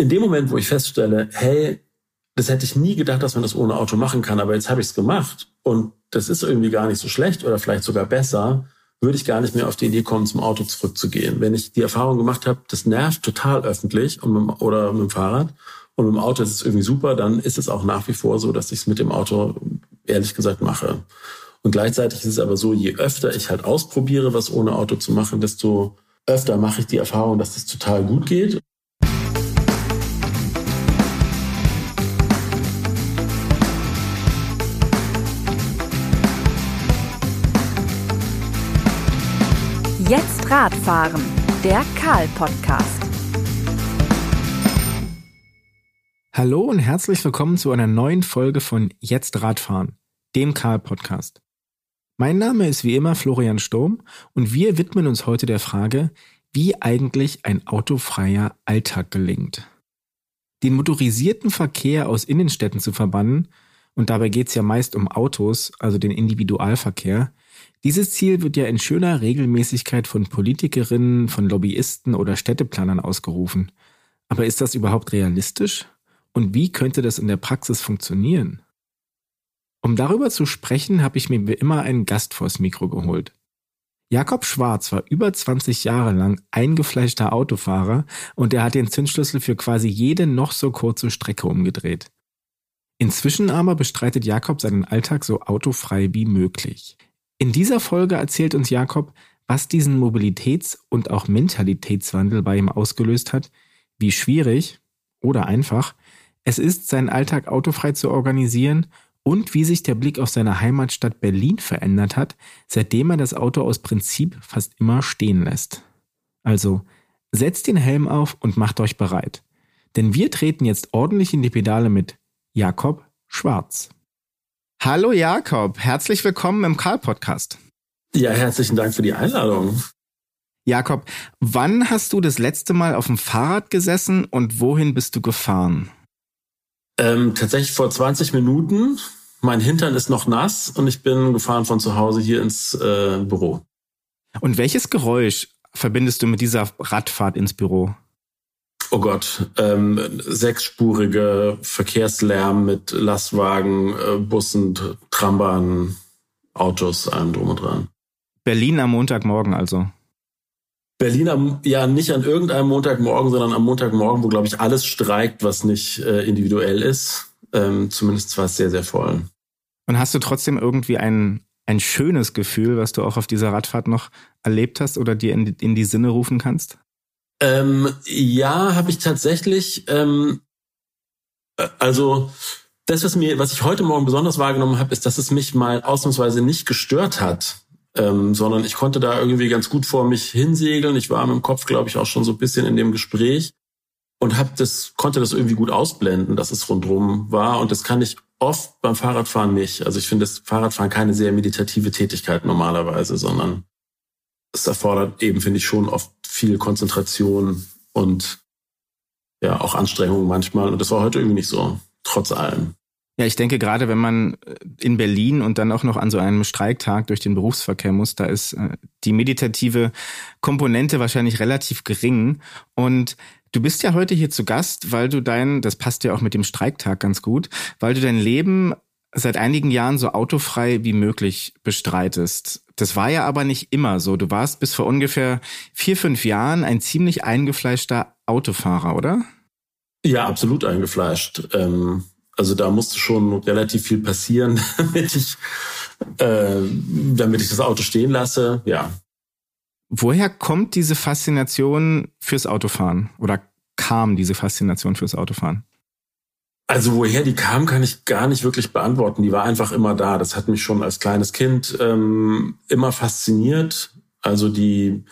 in dem Moment, wo ich feststelle, hey, das hätte ich nie gedacht, dass man das ohne Auto machen kann, aber jetzt habe ich es gemacht und das ist irgendwie gar nicht so schlecht oder vielleicht sogar besser, würde ich gar nicht mehr auf die Idee kommen, zum Auto zurückzugehen. Wenn ich die Erfahrung gemacht habe, das nervt total öffentlich und mit, oder mit dem Fahrrad und mit dem Auto ist es irgendwie super, dann ist es auch nach wie vor so, dass ich es mit dem Auto ehrlich gesagt mache. Und gleichzeitig ist es aber so, je öfter ich halt ausprobiere, was ohne Auto zu machen, desto öfter mache ich die Erfahrung, dass das total gut geht. Jetzt Radfahren, der Karl-Podcast. Hallo und herzlich willkommen zu einer neuen Folge von Jetzt Radfahren, dem Karl-Podcast. Mein Name ist wie immer Florian Sturm und wir widmen uns heute der Frage, wie eigentlich ein autofreier Alltag gelingt. Den motorisierten Verkehr aus Innenstädten zu verbannen, und dabei geht es ja meist um Autos, also den Individualverkehr, dieses Ziel wird ja in schöner Regelmäßigkeit von Politikerinnen, von Lobbyisten oder Städteplanern ausgerufen. Aber ist das überhaupt realistisch? Und wie könnte das in der Praxis funktionieren? Um darüber zu sprechen, habe ich mir wie immer einen Gast vors Mikro geholt. Jakob Schwarz war über 20 Jahre lang eingefleischter Autofahrer und er hat den Zündschlüssel für quasi jede noch so kurze Strecke umgedreht. Inzwischen aber bestreitet Jakob seinen Alltag so autofrei wie möglich. In dieser Folge erzählt uns Jakob, was diesen Mobilitäts- und auch Mentalitätswandel bei ihm ausgelöst hat, wie schwierig oder einfach es ist, seinen Alltag autofrei zu organisieren und wie sich der Blick auf seine Heimatstadt Berlin verändert hat, seitdem er das Auto aus Prinzip fast immer stehen lässt. Also, setzt den Helm auf und macht euch bereit. Denn wir treten jetzt ordentlich in die Pedale mit Jakob Schwarz. Hallo Jakob, herzlich willkommen im Karl-Podcast. Ja, herzlichen Dank für die Einladung. Jakob, wann hast du das letzte Mal auf dem Fahrrad gesessen und wohin bist du gefahren? Ähm, tatsächlich vor 20 Minuten. Mein Hintern ist noch nass und ich bin gefahren von zu Hause hier ins äh, Büro. Und welches Geräusch verbindest du mit dieser Radfahrt ins Büro? Oh Gott, ähm, sechsspurige Verkehrslärm mit Lastwagen, äh, Bussen, Trambahnen, Autos, allem drum und dran. Berlin am Montagmorgen also. Berlin am, ja nicht an irgendeinem Montagmorgen, sondern am Montagmorgen, wo glaube ich alles streikt, was nicht äh, individuell ist. Ähm, zumindest war es sehr, sehr voll. Und hast du trotzdem irgendwie ein, ein schönes Gefühl, was du auch auf dieser Radfahrt noch erlebt hast oder dir in, in die Sinne rufen kannst? Ähm, ja, habe ich tatsächlich. Ähm, äh, also das, was mir, was ich heute Morgen besonders wahrgenommen habe, ist, dass es mich mal ausnahmsweise nicht gestört hat, ähm, sondern ich konnte da irgendwie ganz gut vor mich hinsegeln. Ich war mit dem Kopf, glaube ich, auch schon so ein bisschen in dem Gespräch und hab das, konnte das irgendwie gut ausblenden, dass es rundherum war. Und das kann ich oft beim Fahrradfahren nicht. Also ich finde das Fahrradfahren keine sehr meditative Tätigkeit normalerweise, sondern es erfordert eben, finde ich, schon oft viel Konzentration und ja, auch Anstrengung manchmal. Und das war heute irgendwie nicht so, trotz allem. Ja, ich denke, gerade wenn man äh, in Berlin und dann auch noch an so einem Streiktag durch den Berufsverkehr muss, da ist äh, die meditative Komponente wahrscheinlich relativ gering. Und du bist ja heute hier zu Gast, weil du dein, das passt ja auch mit dem Streiktag ganz gut, weil du dein Leben seit einigen Jahren so autofrei wie möglich bestreitest. Das war ja aber nicht immer so. Du warst bis vor ungefähr vier, fünf Jahren ein ziemlich eingefleischter Autofahrer, oder? Ja, absolut eingefleischt. Ähm, also da musste schon relativ viel passieren, damit ich, äh, damit ich das Auto stehen lasse. Ja. Woher kommt diese Faszination fürs Autofahren? Oder kam diese Faszination fürs Autofahren? Also woher die kam, kann ich gar nicht wirklich beantworten. Die war einfach immer da. Das hat mich schon als kleines Kind ähm, immer fasziniert. Also die,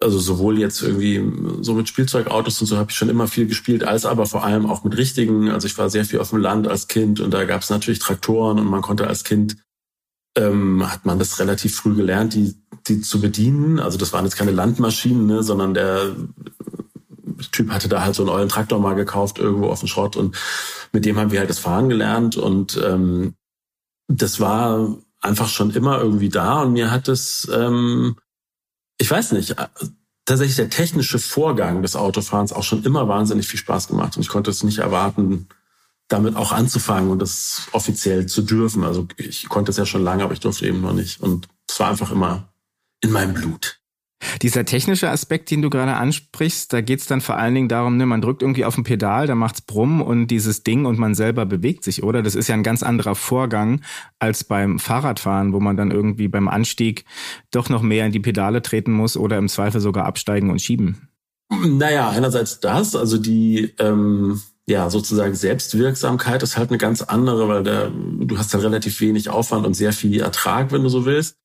also sowohl jetzt irgendwie so mit Spielzeugautos und so habe ich schon immer viel gespielt, als aber vor allem auch mit richtigen. Also ich war sehr viel auf dem Land als Kind und da gab es natürlich Traktoren und man konnte als Kind ähm, hat man das relativ früh gelernt, die, die zu bedienen. Also das waren jetzt keine Landmaschinen, ne, sondern der Typ hatte da halt so einen ollen Traktor mal gekauft irgendwo auf dem Schrott und mit dem haben wir halt das Fahren gelernt und ähm, das war einfach schon immer irgendwie da und mir hat es, ähm, ich weiß nicht, tatsächlich der technische Vorgang des Autofahrens auch schon immer wahnsinnig viel Spaß gemacht. Und ich konnte es nicht erwarten, damit auch anzufangen und das offiziell zu dürfen. Also ich konnte es ja schon lange, aber ich durfte eben noch nicht. Und es war einfach immer in meinem Blut. Dieser technische Aspekt, den du gerade ansprichst, da geht's dann vor allen Dingen darum, ne, man drückt irgendwie auf ein Pedal, da macht's Brumm und dieses Ding und man selber bewegt sich, oder? Das ist ja ein ganz anderer Vorgang als beim Fahrradfahren, wo man dann irgendwie beim Anstieg doch noch mehr in die Pedale treten muss oder im Zweifel sogar absteigen und schieben. Naja, einerseits das, also die ähm, ja sozusagen Selbstwirksamkeit ist halt eine ganz andere, weil der, du hast halt relativ wenig Aufwand und sehr viel Ertrag, wenn du so willst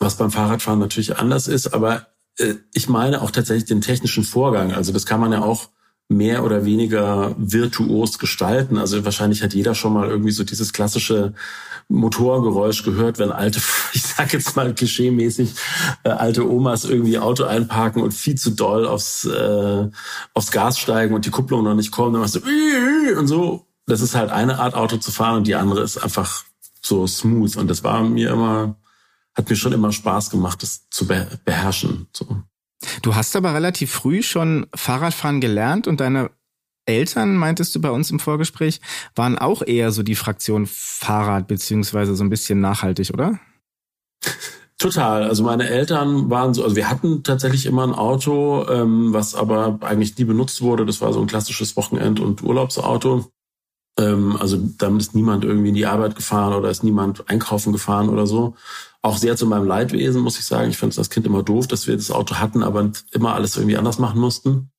was beim Fahrradfahren natürlich anders ist. Aber äh, ich meine auch tatsächlich den technischen Vorgang. Also das kann man ja auch mehr oder weniger virtuos gestalten. Also wahrscheinlich hat jeder schon mal irgendwie so dieses klassische Motorgeräusch gehört, wenn alte, ich sag jetzt mal klischeemäßig, äh, alte Omas irgendwie Auto einparken und viel zu doll aufs, äh, aufs Gas steigen und die Kupplung noch nicht kommt. Dann machst du und so. Das ist halt eine Art Auto zu fahren und die andere ist einfach so smooth. Und das war mir immer hat mir schon immer Spaß gemacht, das zu beherrschen. So. Du hast aber relativ früh schon Fahrradfahren gelernt und deine Eltern, meintest du bei uns im Vorgespräch, waren auch eher so die Fraktion Fahrrad beziehungsweise so ein bisschen nachhaltig, oder? Total. Also meine Eltern waren so, also wir hatten tatsächlich immer ein Auto, ähm, was aber eigentlich nie benutzt wurde. Das war so ein klassisches Wochenend- und Urlaubsauto. Ähm, also damit ist niemand irgendwie in die Arbeit gefahren oder ist niemand einkaufen gefahren oder so auch sehr zu meinem Leidwesen, muss ich sagen. Ich fand es als Kind immer doof, dass wir das Auto hatten, aber immer alles irgendwie anders machen mussten.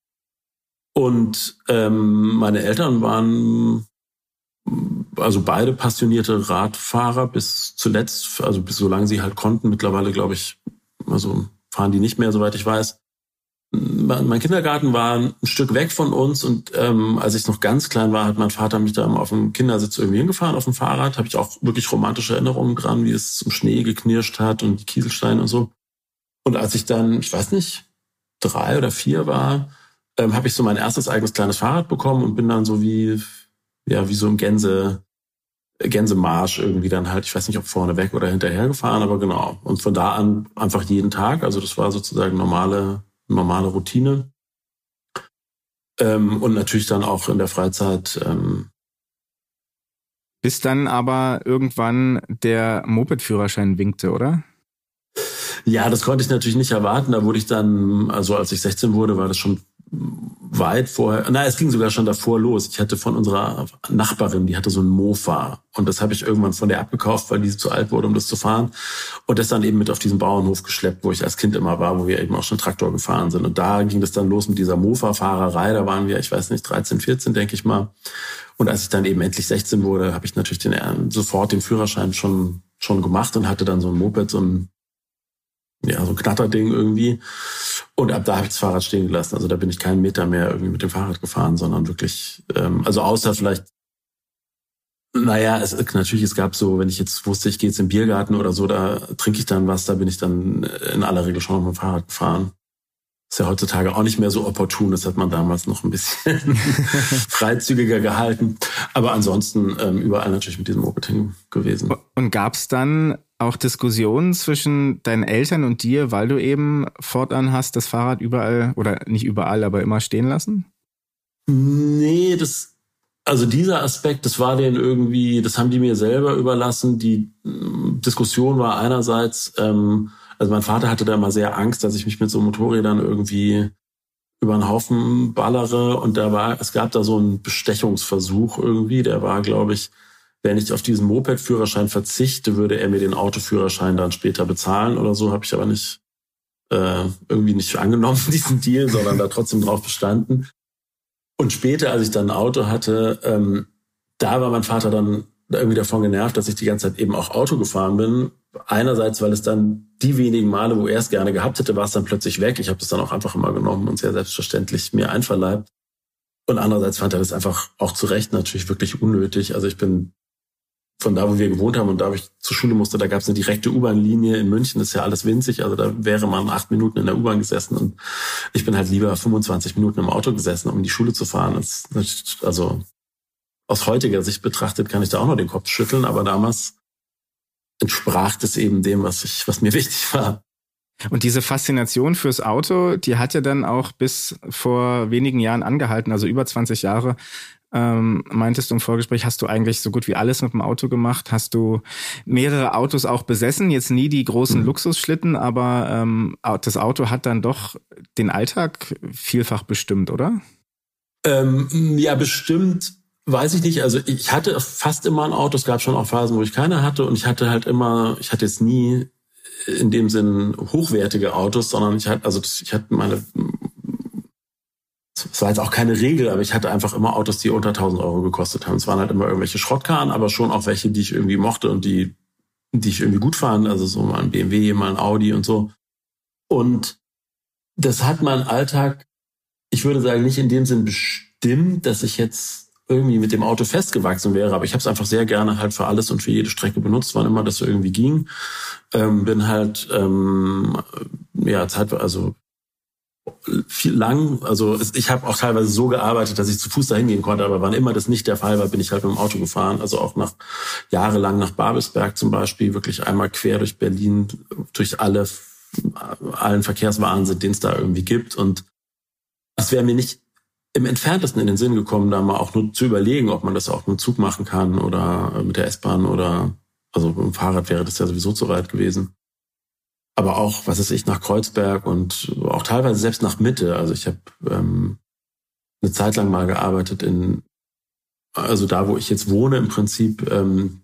Und ähm, meine Eltern waren also beide passionierte Radfahrer bis zuletzt, also bis solange sie halt konnten. Mittlerweile, glaube ich, also fahren die nicht mehr, soweit ich weiß mein Kindergarten war ein Stück weg von uns und ähm, als ich noch ganz klein war, hat mein Vater mich da auf dem Kindersitz irgendwie hingefahren auf dem Fahrrad. Habe ich auch wirklich romantische Erinnerungen dran, wie es zum Schnee geknirscht hat und die Kieselsteine und so. Und als ich dann, ich weiß nicht, drei oder vier war, ähm, habe ich so mein erstes eigenes kleines Fahrrad bekommen und bin dann so wie ja wie so ein Gänse Gänsemarsch irgendwie dann halt, ich weiß nicht, ob vorne weg oder hinterher gefahren, aber genau. Und von da an einfach jeden Tag. Also das war sozusagen normale normale Routine. Ähm, und natürlich dann auch in der Freizeit. Ähm, Bis dann aber irgendwann der Moped-Führerschein winkte, oder? Ja, das konnte ich natürlich nicht erwarten. Da wurde ich dann, also als ich 16 wurde, war das schon weit vorher, na, es ging sogar schon davor los. Ich hatte von unserer Nachbarin, die hatte so ein Mofa und das habe ich irgendwann von der abgekauft, weil die zu alt wurde, um das zu fahren und das dann eben mit auf diesen Bauernhof geschleppt, wo ich als Kind immer war, wo wir eben auch schon Traktor gefahren sind und da ging das dann los mit dieser Mofa-Fahrerei, da waren wir, ich weiß nicht, 13, 14, denke ich mal. Und als ich dann eben endlich 16 wurde, habe ich natürlich den, sofort den Führerschein schon schon gemacht und hatte dann so ein Moped, so ein ja, so ein Knatterding irgendwie. Und ab da habe ich das Fahrrad stehen gelassen. Also da bin ich keinen Meter mehr irgendwie mit dem Fahrrad gefahren, sondern wirklich, ähm, also außer vielleicht, naja, es, natürlich, es gab so, wenn ich jetzt wusste, ich gehe jetzt im Biergarten oder so, da trinke ich dann was, da bin ich dann in aller Regel schon mit dem Fahrrad gefahren. Ist ja heutzutage auch nicht mehr so opportun, das hat man damals noch ein bisschen freizügiger gehalten. Aber ansonsten ähm, überall natürlich mit diesem Moped gewesen. Und gab es dann auch Diskussionen zwischen deinen Eltern und dir, weil du eben fortan hast das Fahrrad überall oder nicht überall, aber immer stehen lassen? Nee, das, also dieser Aspekt, das war denen irgendwie, das haben die mir selber überlassen. Die mm, Diskussion war einerseits, ähm, also mein Vater hatte da immer sehr Angst, dass ich mich mit so Motorrädern irgendwie über einen Haufen ballere und da war, es gab da so einen Bestechungsversuch irgendwie, der war, glaube ich, wenn ich auf diesen Moped-Führerschein verzichte, würde er mir den Autoführerschein dann später bezahlen oder so. Habe ich aber nicht äh, irgendwie nicht angenommen, diesen Deal, sondern da trotzdem drauf bestanden. Und später, als ich dann ein Auto hatte, ähm, da war mein Vater dann irgendwie davon genervt, dass ich die ganze Zeit eben auch Auto gefahren bin. Einerseits, weil es dann die wenigen Male, wo er es gerne gehabt hätte, war es dann plötzlich weg. Ich habe das dann auch einfach immer genommen und sehr selbstverständlich mir einverleibt. Und andererseits fand er das einfach auch zu Recht natürlich wirklich unnötig. Also ich bin von da, wo wir gewohnt haben und da, wo ich zur Schule musste, da gab es eine direkte U-Bahn-Linie in München. Das ist ja alles winzig. Also da wäre man acht Minuten in der U-Bahn gesessen und ich bin halt lieber 25 Minuten im Auto gesessen, um in die Schule zu fahren. Das, also aus heutiger Sicht betrachtet kann ich da auch noch den Kopf schütteln, aber damals entsprach das eben dem, was ich, was mir wichtig war. Und diese Faszination fürs Auto, die hat ja dann auch bis vor wenigen Jahren angehalten, also über 20 Jahre. Ähm, meintest du im Vorgespräch, hast du eigentlich so gut wie alles mit dem Auto gemacht? Hast du mehrere Autos auch besessen? Jetzt nie die großen mhm. Luxusschlitten, aber ähm, das Auto hat dann doch den Alltag vielfach bestimmt, oder? Ähm, ja, bestimmt weiß ich nicht. Also ich hatte fast immer ein Auto. Es gab schon auch Phasen, wo ich keine hatte. Und ich hatte halt immer, ich hatte jetzt nie in dem Sinn hochwertige Autos, sondern ich hatte, also ich hatte meine, es war jetzt auch keine Regel, aber ich hatte einfach immer Autos, die unter 1000 Euro gekostet haben. Es waren halt immer irgendwelche Schrottkarren, aber schon auch welche, die ich irgendwie mochte und die, die ich irgendwie gut fand. Also so mal ein BMW, mal ein Audi und so. Und das hat meinen Alltag, ich würde sagen, nicht in dem Sinn bestimmt, dass ich jetzt irgendwie mit dem Auto festgewachsen wäre, aber ich habe es einfach sehr gerne halt für alles und für jede Strecke benutzt, wann immer das irgendwie ging. Ähm, bin halt ähm, ja Zeit, also viel lang, also ich habe auch teilweise so gearbeitet, dass ich zu Fuß dahin gehen konnte, aber wann immer das nicht der Fall war, bin ich halt mit dem Auto gefahren. Also auch nach jahrelang nach Babelsberg zum Beispiel, wirklich einmal quer durch Berlin, durch alle allen Verkehrswahnsinn, den es da irgendwie gibt. Und es wäre mir nicht im entferntesten in den Sinn gekommen, da mal auch nur zu überlegen, ob man das auch mit dem Zug machen kann oder mit der S-Bahn oder also mit dem Fahrrad wäre das ja sowieso zu weit gewesen. Aber auch, was ist ich, nach Kreuzberg und auch teilweise selbst nach Mitte. Also ich habe ähm, eine Zeit lang mal gearbeitet in, also da, wo ich jetzt wohne, im Prinzip ähm,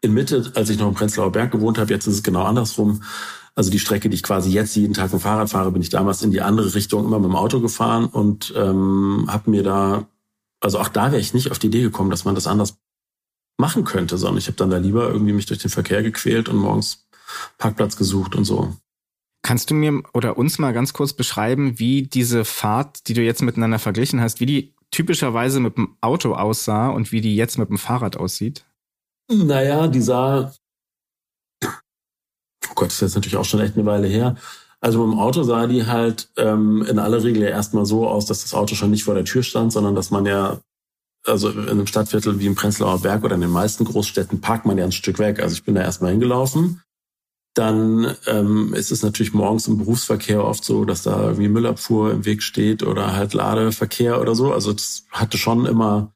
in Mitte, als ich noch im Prenzlauer Berg gewohnt habe. Jetzt ist es genau andersrum. Also die Strecke, die ich quasi jetzt jeden Tag mit Fahrrad fahre, bin ich damals in die andere Richtung immer mit dem Auto gefahren und ähm, habe mir da, also auch da wäre ich nicht auf die Idee gekommen, dass man das anders machen könnte, sondern ich habe dann da lieber irgendwie mich durch den Verkehr gequält und morgens Parkplatz gesucht und so. Kannst du mir oder uns mal ganz kurz beschreiben, wie diese Fahrt, die du jetzt miteinander verglichen hast, wie die typischerweise mit dem Auto aussah und wie die jetzt mit dem Fahrrad aussieht? Naja, die sah oh Gott, das ist jetzt natürlich auch schon echt eine Weile her. Also mit dem Auto sah die halt ähm, in aller Regel ja erstmal so aus, dass das Auto schon nicht vor der Tür stand, sondern dass man ja, also in einem Stadtviertel wie im Prenzlauer Berg oder in den meisten Großstädten parkt man ja ein Stück weg. Also ich bin da erstmal hingelaufen. Dann ähm, ist es natürlich morgens im Berufsverkehr oft so, dass da irgendwie Müllabfuhr im Weg steht oder halt Ladeverkehr oder so. Also das hatte schon immer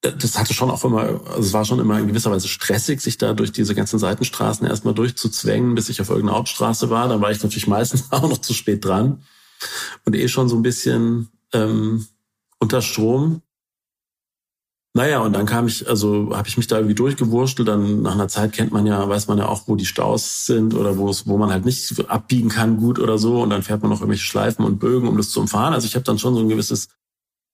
das hatte schon auch immer, also es war schon immer in gewisser Weise stressig, sich da durch diese ganzen Seitenstraßen erstmal durchzuzwängen, bis ich auf irgendeiner Hauptstraße war. Dann war ich natürlich meistens auch noch zu spät dran und eh schon so ein bisschen ähm, unter Strom. Naja, und dann kam ich, also habe ich mich da irgendwie durchgewurstelt. Dann nach einer Zeit kennt man ja, weiß man ja auch, wo die Staus sind oder wo es, wo man halt nicht abbiegen kann gut oder so. Und dann fährt man noch irgendwelche Schleifen und Bögen, um das zu umfahren. Also ich habe dann schon so ein gewisses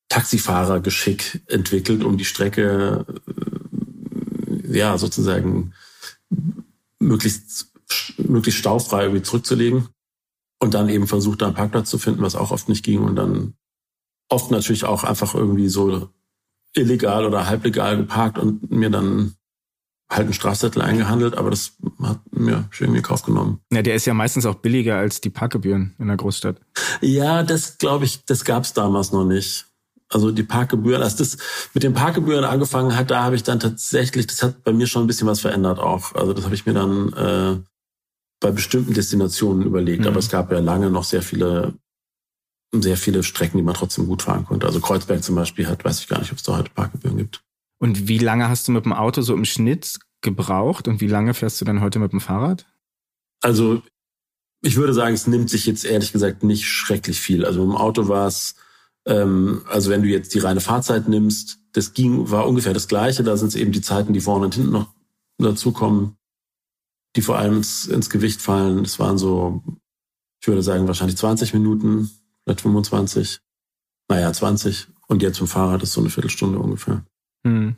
Taxifahrergeschick entwickelt, um die Strecke äh, ja sozusagen möglichst möglichst staufrei irgendwie zurückzulegen und dann eben versucht, da einen Parkplatz zu finden, was auch oft nicht ging und dann oft natürlich auch einfach irgendwie so illegal oder halblegal geparkt und mir dann halt einen Strafzettel eingehandelt, aber das hat mir schön in Kauf genommen. Ja, der ist ja meistens auch billiger als die Parkgebühren in der Großstadt. Ja, das glaube ich, das gab's damals noch nicht also die Parkgebühren, als das mit den Parkgebühren angefangen hat, da habe ich dann tatsächlich, das hat bei mir schon ein bisschen was verändert auch. Also das habe ich mir dann äh, bei bestimmten Destinationen überlegt. Mhm. Aber es gab ja lange noch sehr viele, sehr viele Strecken, die man trotzdem gut fahren konnte. Also Kreuzberg zum Beispiel hat, weiß ich gar nicht, ob es da heute Parkgebühren gibt. Und wie lange hast du mit dem Auto so im Schnitt gebraucht und wie lange fährst du dann heute mit dem Fahrrad? Also ich würde sagen, es nimmt sich jetzt ehrlich gesagt nicht schrecklich viel. Also mit dem Auto war es ähm, also wenn du jetzt die reine Fahrzeit nimmst, das ging, war ungefähr das Gleiche. Da sind es eben die Zeiten, die vorne und hinten noch dazukommen, die vor allem ins, ins Gewicht fallen. Das waren so, ich würde sagen, wahrscheinlich 20 Minuten, vielleicht 25. Naja, 20. Und jetzt dem Fahrrad ist so eine Viertelstunde ungefähr. Hm.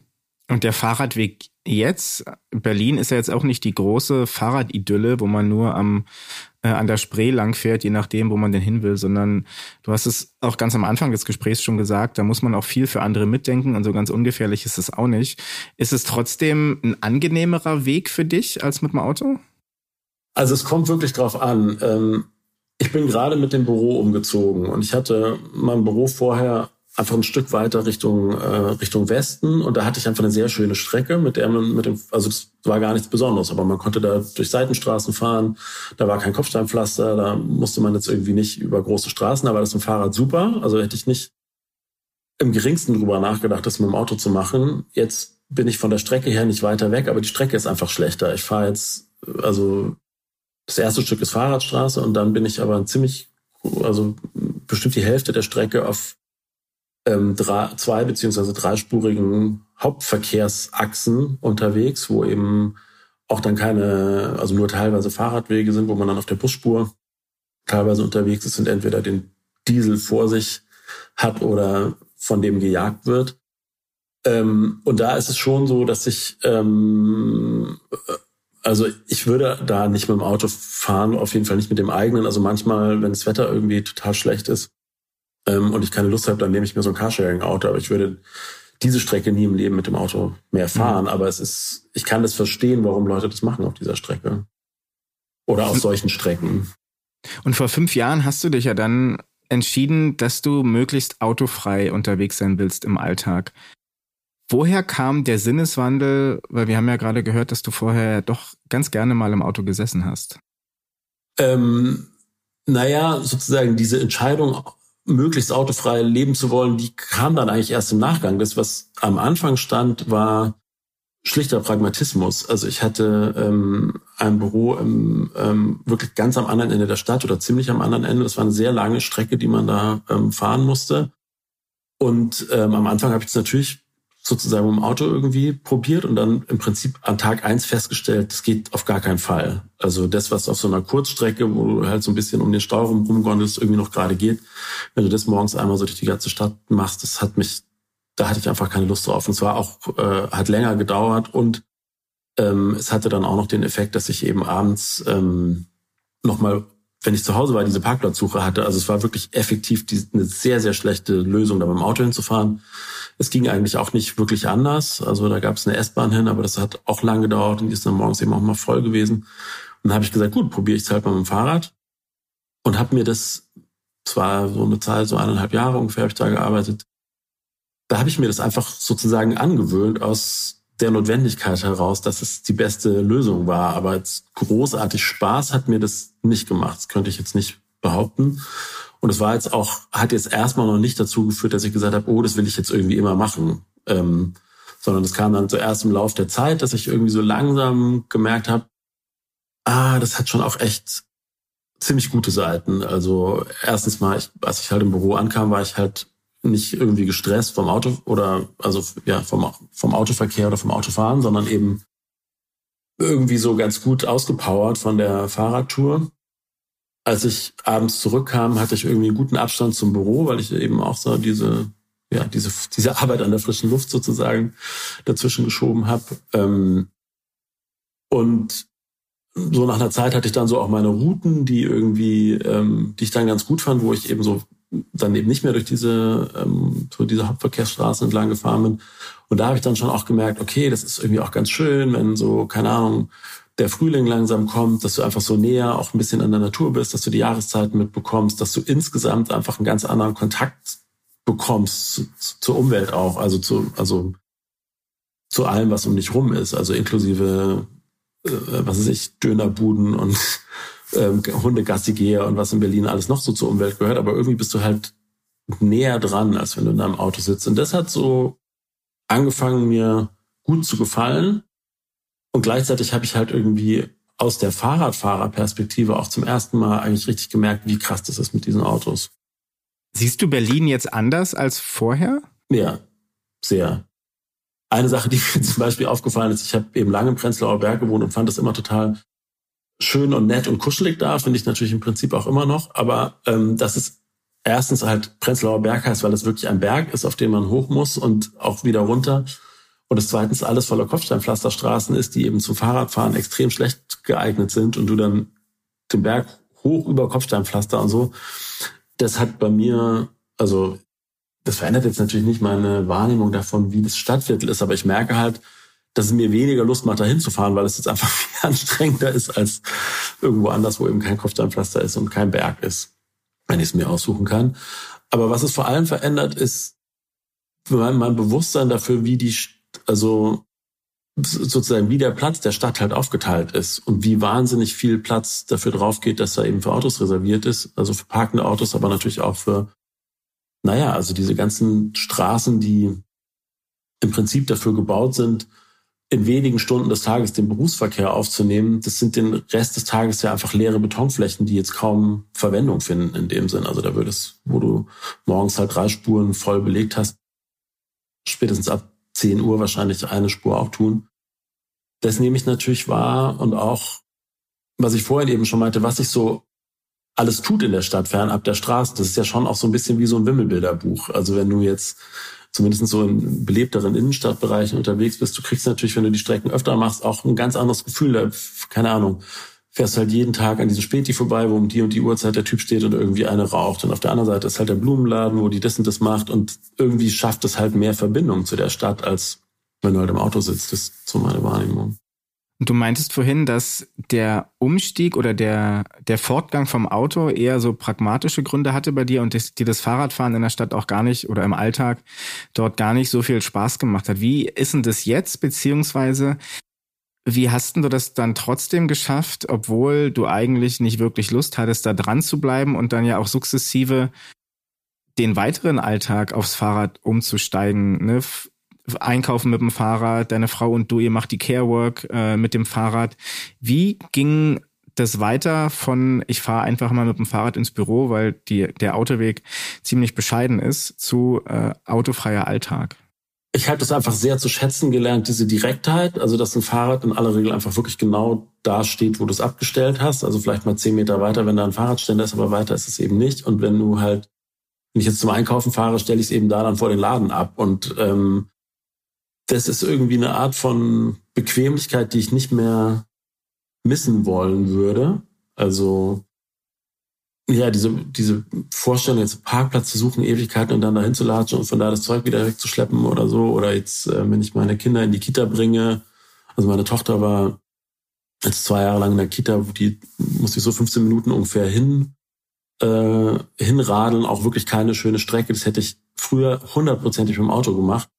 Und der Fahrradweg jetzt, Berlin ist ja jetzt auch nicht die große Fahrradidylle, wo man nur am äh, an der Spree langfährt, je nachdem, wo man denn hin will, sondern du hast es auch ganz am Anfang des Gesprächs schon gesagt, da muss man auch viel für andere mitdenken und so ganz ungefährlich ist es auch nicht. Ist es trotzdem ein angenehmerer Weg für dich als mit dem Auto? Also es kommt wirklich drauf an. Ähm, ich bin gerade mit dem Büro umgezogen und ich hatte mein Büro vorher einfach ein Stück weiter Richtung äh, Richtung Westen und da hatte ich einfach eine sehr schöne Strecke, mit der man mit dem, also es war gar nichts Besonderes, aber man konnte da durch Seitenstraßen fahren, da war kein Kopfsteinpflaster, da musste man jetzt irgendwie nicht über große Straßen, aber das ist ein Fahrrad super, also hätte ich nicht im geringsten drüber nachgedacht, das mit dem Auto zu machen. Jetzt bin ich von der Strecke her nicht weiter weg, aber die Strecke ist einfach schlechter. Ich fahre jetzt, also das erste Stück ist Fahrradstraße und dann bin ich aber ziemlich, also bestimmt die Hälfte der Strecke auf ähm, drei, zwei beziehungsweise dreispurigen Hauptverkehrsachsen unterwegs, wo eben auch dann keine, also nur teilweise Fahrradwege sind, wo man dann auf der Busspur teilweise unterwegs ist und entweder den Diesel vor sich hat oder von dem gejagt wird. Ähm, und da ist es schon so, dass ich, ähm, also ich würde da nicht mit dem Auto fahren, auf jeden Fall nicht mit dem eigenen. Also manchmal, wenn das Wetter irgendwie total schlecht ist, ähm, und ich keine Lust habe, dann nehme ich mir so ein Carsharing-Auto. Aber ich würde diese Strecke nie im Leben mit dem Auto mehr fahren. Mhm. Aber es ist, ich kann das verstehen, warum Leute das machen auf dieser Strecke. Oder auf solchen Strecken. Und vor fünf Jahren hast du dich ja dann entschieden, dass du möglichst autofrei unterwegs sein willst im Alltag. Woher kam der Sinneswandel? Weil wir haben ja gerade gehört, dass du vorher doch ganz gerne mal im Auto gesessen hast. Ähm, naja, sozusagen diese Entscheidung möglichst autofrei leben zu wollen, die kam dann eigentlich erst im Nachgang. Das, was am Anfang stand, war schlichter Pragmatismus. Also ich hatte ähm, ein Büro im, ähm, wirklich ganz am anderen Ende der Stadt oder ziemlich am anderen Ende. Das war eine sehr lange Strecke, die man da ähm, fahren musste. Und ähm, am Anfang habe ich es natürlich sozusagen im Auto irgendwie probiert und dann im Prinzip an Tag eins festgestellt, das geht auf gar keinen Fall. Also das, was auf so einer Kurzstrecke, wo du halt so ein bisschen um den Stau rum rumgondelst, irgendwie noch gerade geht, wenn du das morgens einmal so durch die ganze Stadt machst, das hat mich, da hatte ich einfach keine Lust drauf. Und zwar auch, äh, hat länger gedauert und ähm, es hatte dann auch noch den Effekt, dass ich eben abends ähm, nochmal wenn ich zu Hause war, diese Parkplatzsuche hatte. Also es war wirklich effektiv die, eine sehr, sehr schlechte Lösung, da mit dem Auto hinzufahren. Es ging eigentlich auch nicht wirklich anders. Also da gab es eine S-Bahn hin, aber das hat auch lang gedauert und die ist dann morgens eben auch mal voll gewesen. Und dann habe ich gesagt, gut, probiere ich es halt mal mit dem Fahrrad. Und habe mir das, es war so eine Zeit, so eineinhalb Jahre ungefähr habe ich da gearbeitet. Da habe ich mir das einfach sozusagen angewöhnt aus der Notwendigkeit heraus, dass es die beste Lösung war. Aber jetzt großartig Spaß hat mir das nicht gemacht. Das könnte ich jetzt nicht behaupten. Und es war jetzt auch, hat jetzt erstmal noch nicht dazu geführt, dass ich gesagt habe, oh, das will ich jetzt irgendwie immer machen. Ähm, sondern es kam dann zuerst im Lauf der Zeit, dass ich irgendwie so langsam gemerkt habe, ah, das hat schon auch echt ziemlich gute Seiten. Also erstens mal, ich, als ich halt im Büro ankam, war ich halt nicht irgendwie gestresst vom Auto oder also ja vom vom Autoverkehr oder vom Autofahren, sondern eben irgendwie so ganz gut ausgepowert von der Fahrradtour. Als ich abends zurückkam, hatte ich irgendwie einen guten Abstand zum Büro, weil ich eben auch so diese ja diese diese Arbeit an der frischen Luft sozusagen dazwischen geschoben habe. Ähm, und so nach einer Zeit hatte ich dann so auch meine Routen, die irgendwie, ähm, die ich dann ganz gut fand, wo ich eben so dann eben nicht mehr durch diese, ähm, so diese Hauptverkehrsstraßen entlang gefahren bin. Und da habe ich dann schon auch gemerkt, okay, das ist irgendwie auch ganz schön, wenn so, keine Ahnung, der Frühling langsam kommt, dass du einfach so näher auch ein bisschen an der Natur bist, dass du die Jahreszeiten mitbekommst, dass du insgesamt einfach einen ganz anderen Kontakt bekommst zu, zur Umwelt auch, also zu, also zu allem, was um dich rum ist, also inklusive, äh, was weiß ich, Dönerbuden und ähm, Hundegassigeher und was in Berlin alles noch so zur Umwelt gehört, aber irgendwie bist du halt näher dran, als wenn du in einem Auto sitzt. Und das hat so angefangen, mir gut zu gefallen. Und gleichzeitig habe ich halt irgendwie aus der Fahrradfahrerperspektive auch zum ersten Mal eigentlich richtig gemerkt, wie krass das ist mit diesen Autos. Siehst du Berlin jetzt anders als vorher? Ja, sehr. Eine Sache, die mir zum Beispiel aufgefallen ist, ich habe eben lange im Prenzlauer Berg gewohnt und fand das immer total schön und nett und kuschelig da, finde ich natürlich im Prinzip auch immer noch. Aber ähm, das ist erstens halt Prenzlauer Berg heißt, weil es wirklich ein Berg ist, auf den man hoch muss und auch wieder runter. Und das zweitens alles voller Kopfsteinpflasterstraßen ist, die eben zum Fahrradfahren extrem schlecht geeignet sind und du dann den Berg hoch über Kopfsteinpflaster und so. Das hat bei mir, also das verändert jetzt natürlich nicht meine Wahrnehmung davon, wie das Stadtviertel ist, aber ich merke halt, dass es mir weniger Lust macht, da hinzufahren, weil es jetzt einfach viel anstrengender ist als irgendwo anders, wo eben kein Kopfsteinpflaster ist und kein Berg ist, wenn ich es mir aussuchen kann. Aber was es vor allem verändert, ist mein, mein Bewusstsein dafür, wie die, also sozusagen wie der Platz der Stadt halt aufgeteilt ist und wie wahnsinnig viel Platz dafür drauf geht, dass er eben für Autos reserviert ist, also für parkende Autos, aber natürlich auch für, naja, also diese ganzen Straßen, die im Prinzip dafür gebaut sind, in wenigen Stunden des Tages den Berufsverkehr aufzunehmen, das sind den Rest des Tages ja einfach leere Betonflächen, die jetzt kaum Verwendung finden in dem Sinn. Also da würde es, wo du morgens halt drei Spuren voll belegt hast, spätestens ab 10 Uhr wahrscheinlich eine Spur auch tun. Das nehme ich natürlich wahr und auch, was ich vorhin eben schon meinte, was sich so alles tut in der Stadt fernab der Straße, das ist ja schon auch so ein bisschen wie so ein Wimmelbilderbuch. Also wenn du jetzt zumindest so in belebteren Innenstadtbereichen unterwegs bist, du kriegst natürlich, wenn du die Strecken öfter machst, auch ein ganz anderes Gefühl. Da, keine Ahnung, fährst halt jeden Tag an diesem Späti vorbei, wo um die und die Uhrzeit der Typ steht und irgendwie eine raucht. Und auf der anderen Seite ist halt der Blumenladen, wo die das und das macht. Und irgendwie schafft es halt mehr Verbindung zu der Stadt, als wenn du halt im Auto sitzt. Das ist so meine Wahrnehmung. Du meintest vorhin, dass der Umstieg oder der, der Fortgang vom Auto eher so pragmatische Gründe hatte bei dir und dass dir das Fahrradfahren in der Stadt auch gar nicht oder im Alltag dort gar nicht so viel Spaß gemacht hat. Wie ist denn das jetzt, beziehungsweise wie hast du das dann trotzdem geschafft, obwohl du eigentlich nicht wirklich Lust hattest, da dran zu bleiben und dann ja auch sukzessive den weiteren Alltag aufs Fahrrad umzusteigen? Ne? Einkaufen mit dem Fahrrad, deine Frau und du, ihr macht die Carework äh, mit dem Fahrrad. Wie ging das weiter von, ich fahre einfach mal mit dem Fahrrad ins Büro, weil die, der Autoweg ziemlich bescheiden ist, zu äh, autofreier Alltag? Ich habe das einfach sehr zu schätzen gelernt, diese Direktheit, also dass ein Fahrrad in aller Regel einfach wirklich genau da steht, wo du es abgestellt hast. Also vielleicht mal zehn Meter weiter, wenn da ein Fahrradständer ist, aber weiter ist es eben nicht. Und wenn du halt, wenn ich jetzt zum Einkaufen fahre, stelle ich es eben da dann vor den Laden ab. Und ähm, das ist irgendwie eine Art von Bequemlichkeit, die ich nicht mehr missen wollen würde. Also ja, diese, diese Vorstellung, jetzt einen Parkplatz zu suchen, Ewigkeiten und dann dahin zu latschen und von da das Zeug wieder wegzuschleppen oder so. Oder jetzt, äh, wenn ich meine Kinder in die Kita bringe, also meine Tochter war jetzt zwei Jahre lang in der Kita, die musste ich so 15 Minuten ungefähr hin, äh, hinradeln, auch wirklich keine schöne Strecke. Das hätte ich früher hundertprozentig mit dem Auto gemacht.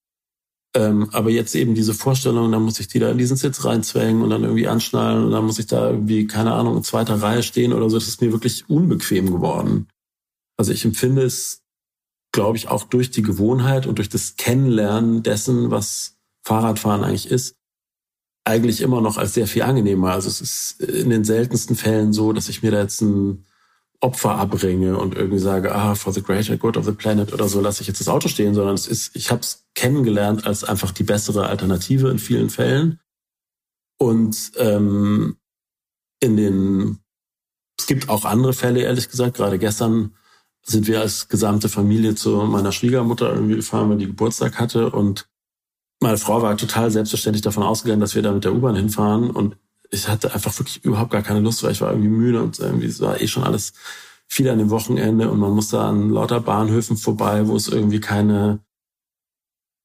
Ähm, aber jetzt eben diese Vorstellung, dann muss ich die da in diesen Sitz reinzwängen und dann irgendwie anschnallen und dann muss ich da irgendwie, keine Ahnung, in zweiter Reihe stehen oder so, das ist mir wirklich unbequem geworden. Also ich empfinde es, glaube ich, auch durch die Gewohnheit und durch das Kennenlernen dessen, was Fahrradfahren eigentlich ist, eigentlich immer noch als sehr viel angenehmer. Also es ist in den seltensten Fällen so, dass ich mir da jetzt ein Opfer abbringe und irgendwie sage, ah, for the greater good of the planet oder so lasse ich jetzt das Auto stehen, sondern es ist, ich habe es kennengelernt als einfach die bessere Alternative in vielen Fällen. Und ähm, in den, es gibt auch andere Fälle, ehrlich gesagt. Gerade gestern sind wir als gesamte Familie zu meiner Schwiegermutter irgendwie gefahren, weil die Geburtstag hatte. Und meine Frau war total selbstverständlich davon ausgegangen, dass wir da mit der U-Bahn hinfahren. Und ich hatte einfach wirklich überhaupt gar keine Lust, weil ich war irgendwie müde und irgendwie es war eh schon alles viel an dem Wochenende und man musste an lauter Bahnhöfen vorbei, wo es irgendwie keine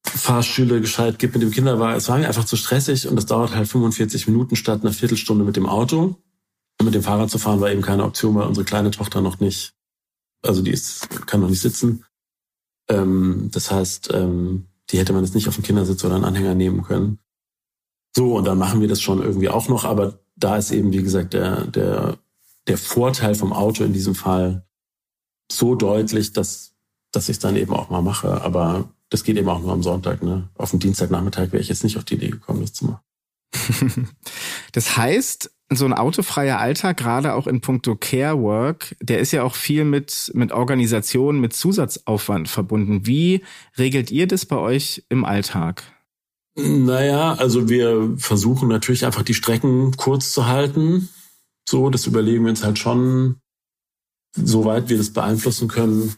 Fahrstühle gescheit gibt mit dem Kinderwagen. Es war mir einfach zu stressig und es dauert halt 45 Minuten statt einer Viertelstunde mit dem Auto. Und mit dem Fahrrad zu fahren war eben keine Option, weil unsere kleine Tochter noch nicht, also die ist, kann noch nicht sitzen. Ähm, das heißt, ähm, die hätte man jetzt nicht auf den Kindersitz oder einen Anhänger nehmen können. So, und dann machen wir das schon irgendwie auch noch, aber da ist eben, wie gesagt, der, der, der Vorteil vom Auto in diesem Fall so deutlich, dass, dass ich es dann eben auch mal mache. Aber das geht eben auch nur am Sonntag. Ne? Auf dem Dienstagnachmittag wäre ich jetzt nicht auf die Idee gekommen, das zu machen. das heißt, so ein autofreier Alltag, gerade auch in puncto Care Work, der ist ja auch viel mit, mit Organisation, mit Zusatzaufwand verbunden. Wie regelt ihr das bei euch im Alltag? Naja, also wir versuchen natürlich einfach die Strecken kurz zu halten. So, das überlegen wir uns halt schon, soweit wir das beeinflussen können,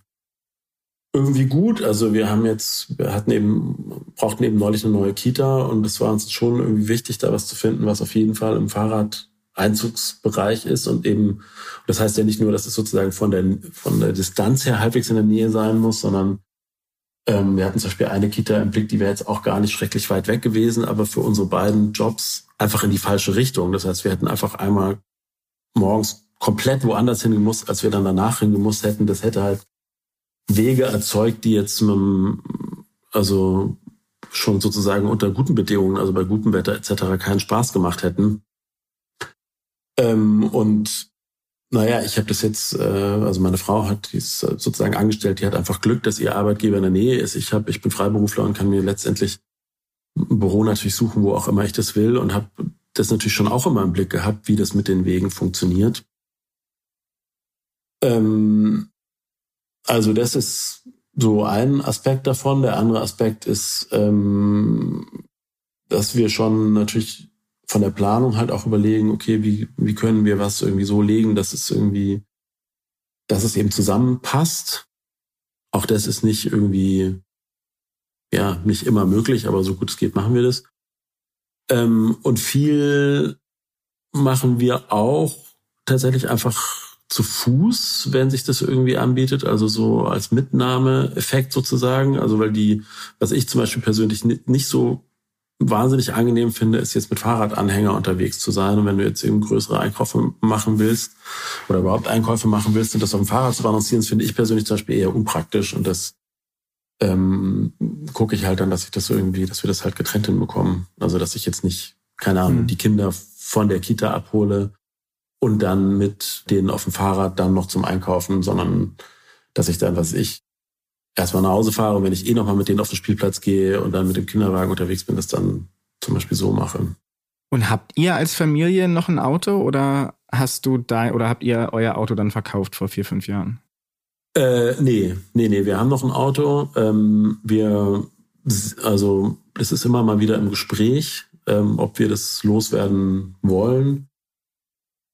irgendwie gut. Also wir haben jetzt, wir hatten eben, brauchten eben neulich eine neue Kita und es war uns schon irgendwie wichtig, da was zu finden, was auf jeden Fall im Fahrradeinzugsbereich ist und eben, das heißt ja nicht nur, dass es sozusagen von der, von der Distanz her halbwegs in der Nähe sein muss, sondern wir hatten zum Beispiel eine Kita im Blick, die wäre jetzt auch gar nicht schrecklich weit weg gewesen, aber für unsere beiden Jobs einfach in die falsche Richtung. Das heißt, wir hätten einfach einmal morgens komplett woanders hingemusst, als wir dann danach hingemusst hätten. Das hätte halt Wege erzeugt, die jetzt mit dem, also schon sozusagen unter guten Bedingungen, also bei gutem Wetter etc. keinen Spaß gemacht hätten. Ähm, und naja, ich habe das jetzt, äh, also meine Frau hat, die ist sozusagen angestellt, die hat einfach Glück, dass ihr Arbeitgeber in der Nähe ist. Ich habe, ich bin Freiberufler und kann mir letztendlich ein Büro natürlich suchen, wo auch immer ich das will und habe das natürlich schon auch immer im Blick gehabt, wie das mit den Wegen funktioniert. Ähm, also das ist so ein Aspekt davon. Der andere Aspekt ist, ähm, dass wir schon natürlich von der Planung halt auch überlegen, okay, wie, wie können wir was irgendwie so legen, dass es irgendwie, dass es eben zusammenpasst. Auch das ist nicht irgendwie, ja, nicht immer möglich, aber so gut es geht, machen wir das. Ähm, und viel machen wir auch tatsächlich einfach zu Fuß, wenn sich das irgendwie anbietet, also so als Mitnahmeeffekt sozusagen. Also weil die, was ich zum Beispiel persönlich nicht so wahnsinnig angenehm finde, ist jetzt mit Fahrradanhänger unterwegs zu sein. Und wenn du jetzt eben größere Einkäufe machen willst oder überhaupt Einkäufe machen willst und das auf dem Fahrrad zu balancieren, das finde ich persönlich zum Beispiel eher unpraktisch. Und das ähm, gucke ich halt dann, dass ich das irgendwie, dass wir das halt getrennt hinbekommen. Also dass ich jetzt nicht, keine Ahnung, mhm. die Kinder von der Kita abhole und dann mit denen auf dem Fahrrad dann noch zum Einkaufen, sondern dass ich dann, was ich, erstmal nach Hause fahre und wenn ich eh nochmal mit denen auf den Spielplatz gehe und dann mit dem Kinderwagen unterwegs bin, das dann zum Beispiel so mache. Und habt ihr als Familie noch ein Auto oder hast du da oder habt ihr euer Auto dann verkauft vor vier, fünf Jahren? Äh, nee, nee, nee, wir haben noch ein Auto. Ähm, wir, also, es ist immer mal wieder im Gespräch, ähm, ob wir das loswerden wollen.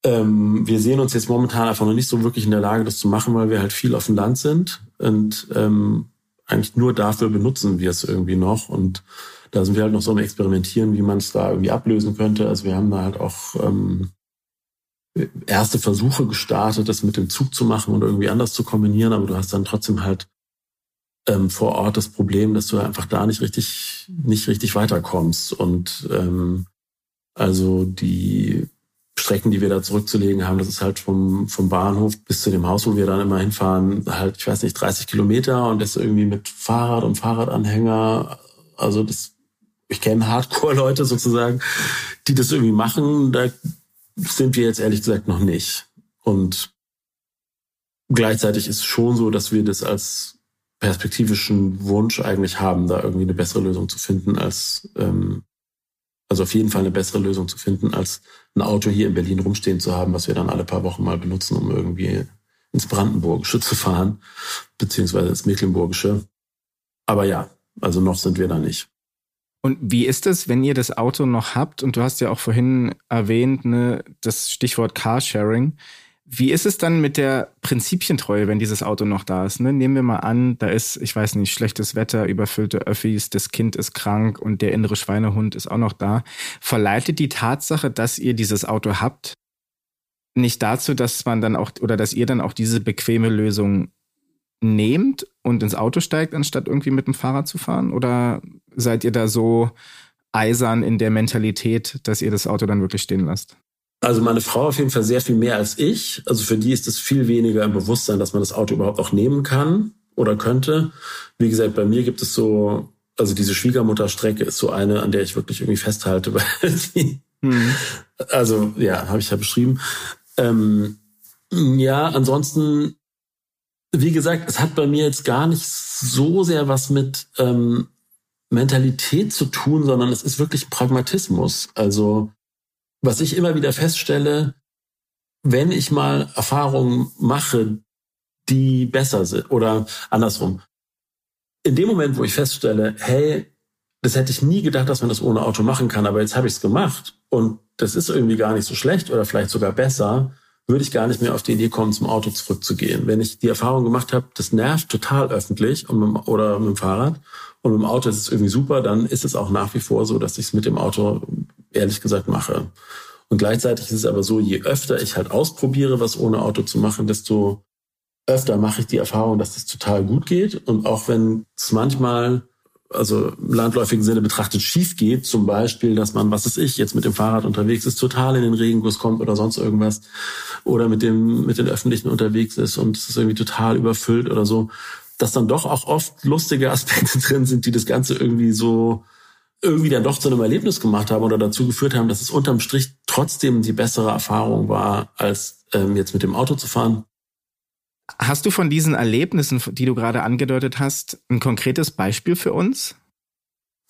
Ähm, wir sehen uns jetzt momentan einfach noch nicht so wirklich in der Lage, das zu machen, weil wir halt viel auf dem Land sind und ähm, eigentlich nur dafür benutzen wir es irgendwie noch und da sind wir halt noch so am Experimentieren, wie man es da irgendwie ablösen könnte. Also wir haben da halt auch ähm, erste Versuche gestartet, das mit dem Zug zu machen und irgendwie anders zu kombinieren, aber du hast dann trotzdem halt ähm, vor Ort das Problem, dass du einfach da nicht richtig, nicht richtig weiterkommst. Und ähm, also die Strecken, die wir da zurückzulegen haben, das ist halt vom, vom Bahnhof bis zu dem Haus, wo wir dann immer hinfahren, halt, ich weiß nicht, 30 Kilometer und das irgendwie mit Fahrrad und Fahrradanhänger. Also das, ich kenne Hardcore-Leute sozusagen, die das irgendwie machen. Da sind wir jetzt ehrlich gesagt noch nicht. Und gleichzeitig ist es schon so, dass wir das als perspektivischen Wunsch eigentlich haben, da irgendwie eine bessere Lösung zu finden als ähm, also auf jeden Fall eine bessere Lösung zu finden, als ein Auto hier in Berlin rumstehen zu haben, was wir dann alle paar Wochen mal benutzen, um irgendwie ins Brandenburgische zu fahren, beziehungsweise ins Mecklenburgische. Aber ja, also noch sind wir da nicht. Und wie ist es, wenn ihr das Auto noch habt? Und du hast ja auch vorhin erwähnt, ne, das Stichwort Carsharing. Wie ist es dann mit der Prinzipientreue, wenn dieses Auto noch da ist? Ne? Nehmen wir mal an, da ist, ich weiß nicht, schlechtes Wetter, überfüllte Öffis, das Kind ist krank und der innere Schweinehund ist auch noch da. Verleitet die Tatsache, dass ihr dieses Auto habt, nicht dazu, dass man dann auch oder dass ihr dann auch diese bequeme Lösung nehmt und ins Auto steigt, anstatt irgendwie mit dem Fahrrad zu fahren? Oder seid ihr da so eisern in der Mentalität, dass ihr das Auto dann wirklich stehen lasst? Also meine Frau auf jeden Fall sehr viel mehr als ich. Also für die ist es viel weniger im Bewusstsein, dass man das Auto überhaupt auch nehmen kann oder könnte. Wie gesagt, bei mir gibt es so, also diese Schwiegermutterstrecke ist so eine, an der ich wirklich irgendwie festhalte, weil die, hm. also ja, habe ich ja beschrieben. Ähm, ja, ansonsten, wie gesagt, es hat bei mir jetzt gar nicht so sehr was mit ähm, Mentalität zu tun, sondern es ist wirklich Pragmatismus. Also was ich immer wieder feststelle, wenn ich mal Erfahrungen mache, die besser sind oder andersrum. In dem Moment, wo ich feststelle, hey, das hätte ich nie gedacht, dass man das ohne Auto machen kann, aber jetzt habe ich es gemacht und das ist irgendwie gar nicht so schlecht oder vielleicht sogar besser, würde ich gar nicht mehr auf die Idee kommen, zum Auto zurückzugehen. Wenn ich die Erfahrung gemacht habe, das nervt total öffentlich und mit, oder mit dem Fahrrad und mit dem Auto ist es irgendwie super, dann ist es auch nach wie vor so, dass ich es mit dem Auto ehrlich gesagt mache. Und gleichzeitig ist es aber so, je öfter ich halt ausprobiere, was ohne Auto zu machen, desto öfter mache ich die Erfahrung, dass das total gut geht. Und auch wenn es manchmal, also im landläufigen Sinne betrachtet, schief geht, zum Beispiel, dass man, was ist ich, jetzt mit dem Fahrrad unterwegs ist, total in den Regenguss kommt oder sonst irgendwas, oder mit dem, mit den Öffentlichen unterwegs ist und es ist irgendwie total überfüllt oder so, dass dann doch auch oft lustige Aspekte drin sind, die das Ganze irgendwie so irgendwie dann doch zu einem Erlebnis gemacht haben oder dazu geführt haben, dass es unterm Strich trotzdem die bessere Erfahrung war, als ähm, jetzt mit dem Auto zu fahren. Hast du von diesen Erlebnissen, die du gerade angedeutet hast, ein konkretes Beispiel für uns?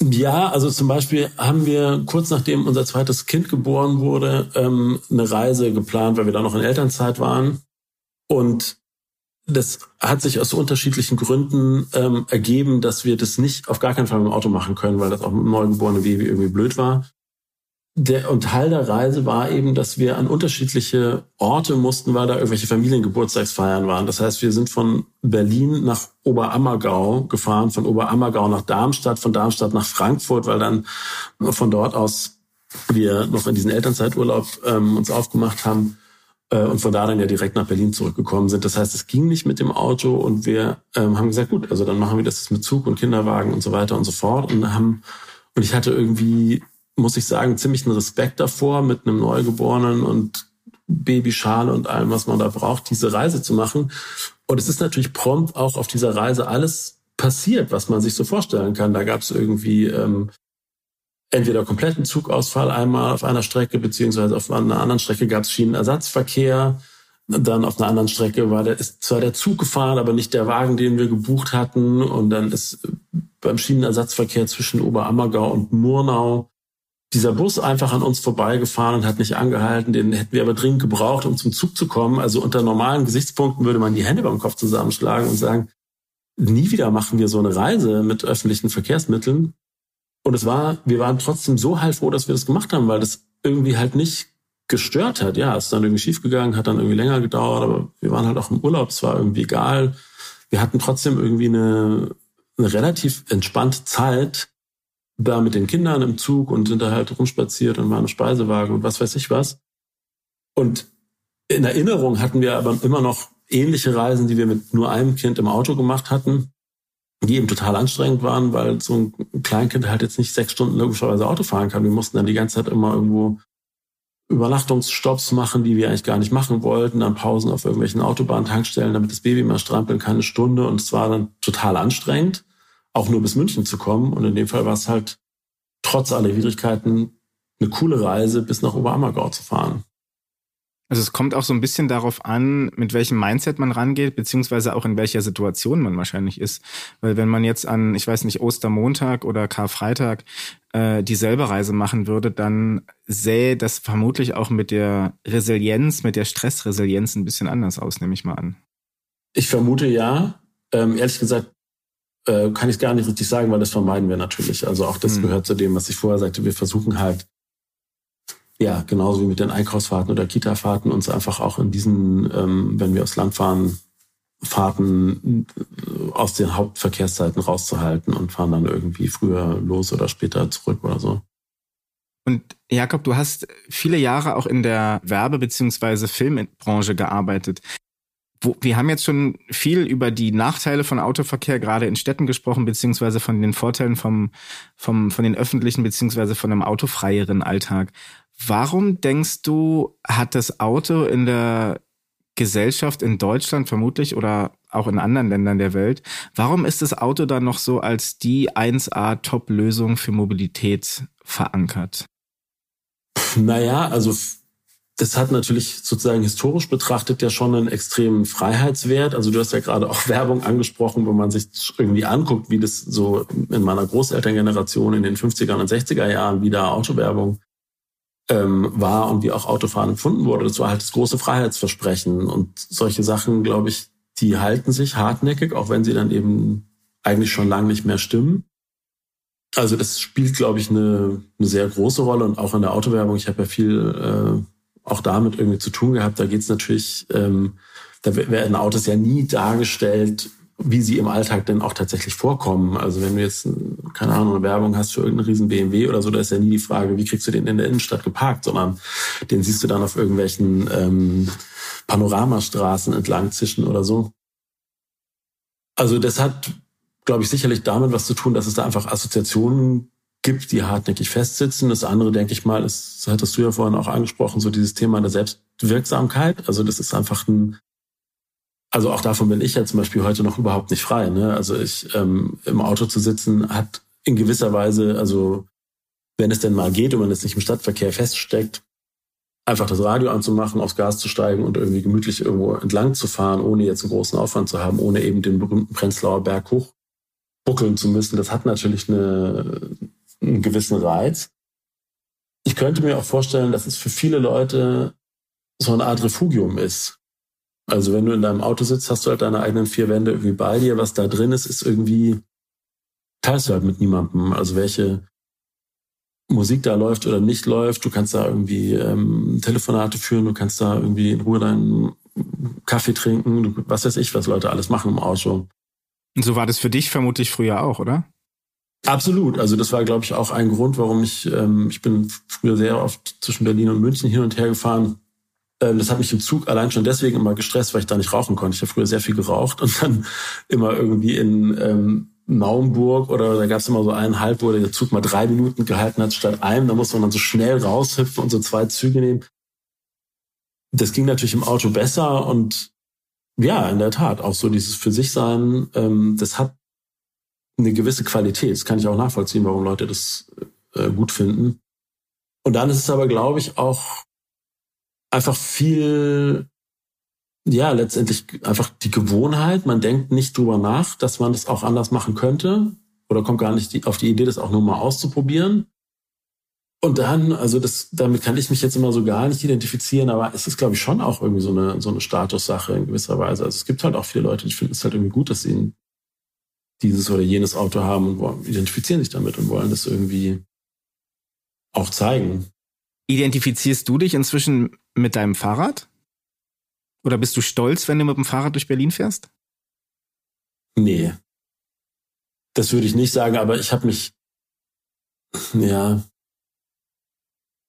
Ja, also zum Beispiel haben wir kurz nachdem unser zweites Kind geboren wurde, ähm, eine Reise geplant, weil wir da noch in Elternzeit waren. Und das hat sich aus unterschiedlichen Gründen ähm, ergeben, dass wir das nicht auf gar keinen Fall mit dem Auto machen können, weil das auch mit dem neugeborenen Baby irgendwie blöd war. Der, und Teil der Reise war eben, dass wir an unterschiedliche Orte mussten, weil da irgendwelche Familiengeburtstagsfeiern waren. Das heißt, wir sind von Berlin nach Oberammergau gefahren, von Oberammergau nach Darmstadt, von Darmstadt nach Frankfurt, weil dann von dort aus wir noch in diesen Elternzeiturlaub ähm, uns aufgemacht haben und von da dann ja direkt nach Berlin zurückgekommen sind. Das heißt, es ging nicht mit dem Auto und wir ähm, haben gesagt, gut, also dann machen wir das mit Zug und Kinderwagen und so weiter und so fort und haben und ich hatte irgendwie, muss ich sagen, ziemlich einen Respekt davor, mit einem Neugeborenen und Babyschale und allem, was man da braucht, diese Reise zu machen. Und es ist natürlich prompt auch auf dieser Reise alles passiert, was man sich so vorstellen kann. Da gab es irgendwie ähm, entweder kompletten Zugausfall einmal auf einer Strecke, beziehungsweise auf einer anderen Strecke gab es Schienenersatzverkehr. Dann auf einer anderen Strecke war der, ist zwar der Zug gefahren, aber nicht der Wagen, den wir gebucht hatten. Und dann ist beim Schienenersatzverkehr zwischen Oberammergau und Murnau dieser Bus einfach an uns vorbeigefahren und hat nicht angehalten. Den hätten wir aber dringend gebraucht, um zum Zug zu kommen. Also unter normalen Gesichtspunkten würde man die Hände beim Kopf zusammenschlagen und sagen, nie wieder machen wir so eine Reise mit öffentlichen Verkehrsmitteln. Und es war, wir waren trotzdem so heilfroh, dass wir das gemacht haben, weil das irgendwie halt nicht gestört hat. Ja, es ist dann irgendwie schiefgegangen, hat dann irgendwie länger gedauert, aber wir waren halt auch im Urlaub, es war irgendwie egal. Wir hatten trotzdem irgendwie eine, eine relativ entspannte Zeit da mit den Kindern im Zug und sind da halt rumspaziert und waren im Speisewagen und was weiß ich was. Und in Erinnerung hatten wir aber immer noch ähnliche Reisen, die wir mit nur einem Kind im Auto gemacht hatten die eben total anstrengend waren, weil so ein Kleinkind halt jetzt nicht sechs Stunden logischerweise Auto fahren kann. Wir mussten dann die ganze Zeit immer irgendwo Übernachtungsstopps machen, die wir eigentlich gar nicht machen wollten, dann Pausen auf irgendwelchen Autobahntankstellen, damit das Baby mal strampeln kann, eine Stunde. Und es war dann total anstrengend, auch nur bis München zu kommen. Und in dem Fall war es halt trotz aller Widrigkeiten eine coole Reise, bis nach Oberammergau zu fahren. Also es kommt auch so ein bisschen darauf an, mit welchem Mindset man rangeht, beziehungsweise auch in welcher Situation man wahrscheinlich ist. Weil wenn man jetzt an, ich weiß nicht, Ostermontag oder Karfreitag äh, dieselbe Reise machen würde, dann sähe das vermutlich auch mit der Resilienz, mit der Stressresilienz ein bisschen anders aus, nehme ich mal an. Ich vermute ja. Ähm, ehrlich gesagt äh, kann ich gar nicht richtig sagen, weil das vermeiden wir natürlich. Also auch das hm. gehört zu dem, was ich vorher sagte. Wir versuchen halt ja, genauso wie mit den Einkaufsfahrten oder Kita-Fahrten uns einfach auch in diesen, ähm, wenn wir aufs Land fahren, Fahrten äh, aus den Hauptverkehrszeiten rauszuhalten und fahren dann irgendwie früher los oder später zurück oder so. Und Jakob, du hast viele Jahre auch in der Werbe- bzw. Filmbranche gearbeitet. Wo, wir haben jetzt schon viel über die Nachteile von Autoverkehr gerade in Städten gesprochen, beziehungsweise von den Vorteilen vom, vom, von den öffentlichen, beziehungsweise von einem autofreieren Alltag. Warum denkst du, hat das Auto in der Gesellschaft in Deutschland vermutlich oder auch in anderen Ländern der Welt, warum ist das Auto dann noch so als die 1A Top-Lösung für Mobilität verankert? Naja, also das hat natürlich sozusagen historisch betrachtet ja schon einen extremen Freiheitswert. Also du hast ja gerade auch Werbung angesprochen, wo man sich irgendwie anguckt, wie das so in meiner Großelterngeneration in den 50er und 60er Jahren wieder Autowerbung ähm, war und wie auch Autofahren empfunden wurde. Das war halt das große Freiheitsversprechen. Und solche Sachen, glaube ich, die halten sich hartnäckig, auch wenn sie dann eben eigentlich schon lange nicht mehr stimmen. Also das spielt, glaube ich, eine, eine sehr große Rolle und auch in der Autowerbung. Ich habe ja viel äh, auch damit irgendwie zu tun gehabt. Da geht es natürlich, ähm, da werden Autos ja nie dargestellt wie sie im Alltag denn auch tatsächlich vorkommen. Also wenn du jetzt, keine Ahnung, eine Werbung hast für irgendeinen riesen BMW oder so, da ist ja nie die Frage, wie kriegst du den in der Innenstadt geparkt, sondern den siehst du dann auf irgendwelchen ähm, Panoramastraßen entlang zischen oder so. Also das hat, glaube ich, sicherlich damit was zu tun, dass es da einfach Assoziationen gibt, die hartnäckig festsitzen. Das andere, denke ich mal, ist, das hattest du ja vorhin auch angesprochen, so dieses Thema der Selbstwirksamkeit. Also das ist einfach ein also auch davon bin ich ja zum Beispiel heute noch überhaupt nicht frei. Ne? Also ich ähm, im Auto zu sitzen hat in gewisser Weise, also wenn es denn mal geht und man es nicht im Stadtverkehr feststeckt, einfach das Radio anzumachen, aufs Gas zu steigen und irgendwie gemütlich irgendwo entlang zu fahren, ohne jetzt einen großen Aufwand zu haben, ohne eben den berühmten Prenzlauer Berg hochbuckeln zu müssen. Das hat natürlich eine, einen gewissen Reiz. Ich könnte mir auch vorstellen, dass es für viele Leute so eine Art Refugium ist. Also wenn du in deinem Auto sitzt, hast du halt deine eigenen vier Wände irgendwie bei dir. Was da drin ist, ist irgendwie, teilst du halt mit niemandem. Also welche Musik da läuft oder nicht läuft. Du kannst da irgendwie ähm, Telefonate führen, du kannst da irgendwie in Ruhe deinen Kaffee trinken, was weiß ich, was Leute alles machen im Auto. Und so war das für dich vermutlich früher auch, oder? Absolut. Also das war, glaube ich, auch ein Grund, warum ich, ähm, ich bin früher sehr oft zwischen Berlin und München hin und her gefahren. Ähm, das hat mich im Zug allein schon deswegen immer gestresst, weil ich da nicht rauchen konnte. Ich habe früher sehr viel geraucht und dann immer irgendwie in ähm, Naumburg oder da gab es immer so einen Halt, wo der Zug mal drei Minuten gehalten hat statt einem. Da musste man dann so schnell raushüpfen und so zwei Züge nehmen. Das ging natürlich im Auto besser und ja, in der Tat, auch so dieses für sich sein, ähm, das hat eine gewisse Qualität. Das kann ich auch nachvollziehen, warum Leute das äh, gut finden. Und dann ist es aber, glaube ich, auch einfach viel ja, letztendlich einfach die Gewohnheit. Man denkt nicht drüber nach, dass man das auch anders machen könnte oder kommt gar nicht auf die Idee, das auch nur mal auszuprobieren. Und dann, also das, damit kann ich mich jetzt immer so gar nicht identifizieren, aber es ist, glaube ich, schon auch irgendwie so eine, so eine Statussache in gewisser Weise. Also es gibt halt auch viele Leute, die finden es halt irgendwie gut, dass sie dieses oder jenes Auto haben und identifizieren sich damit und wollen das irgendwie auch zeigen. Identifizierst du dich inzwischen mit deinem Fahrrad? Oder bist du stolz, wenn du mit dem Fahrrad durch Berlin fährst? Nee. Das würde ich nicht sagen, aber ich habe mich, ja,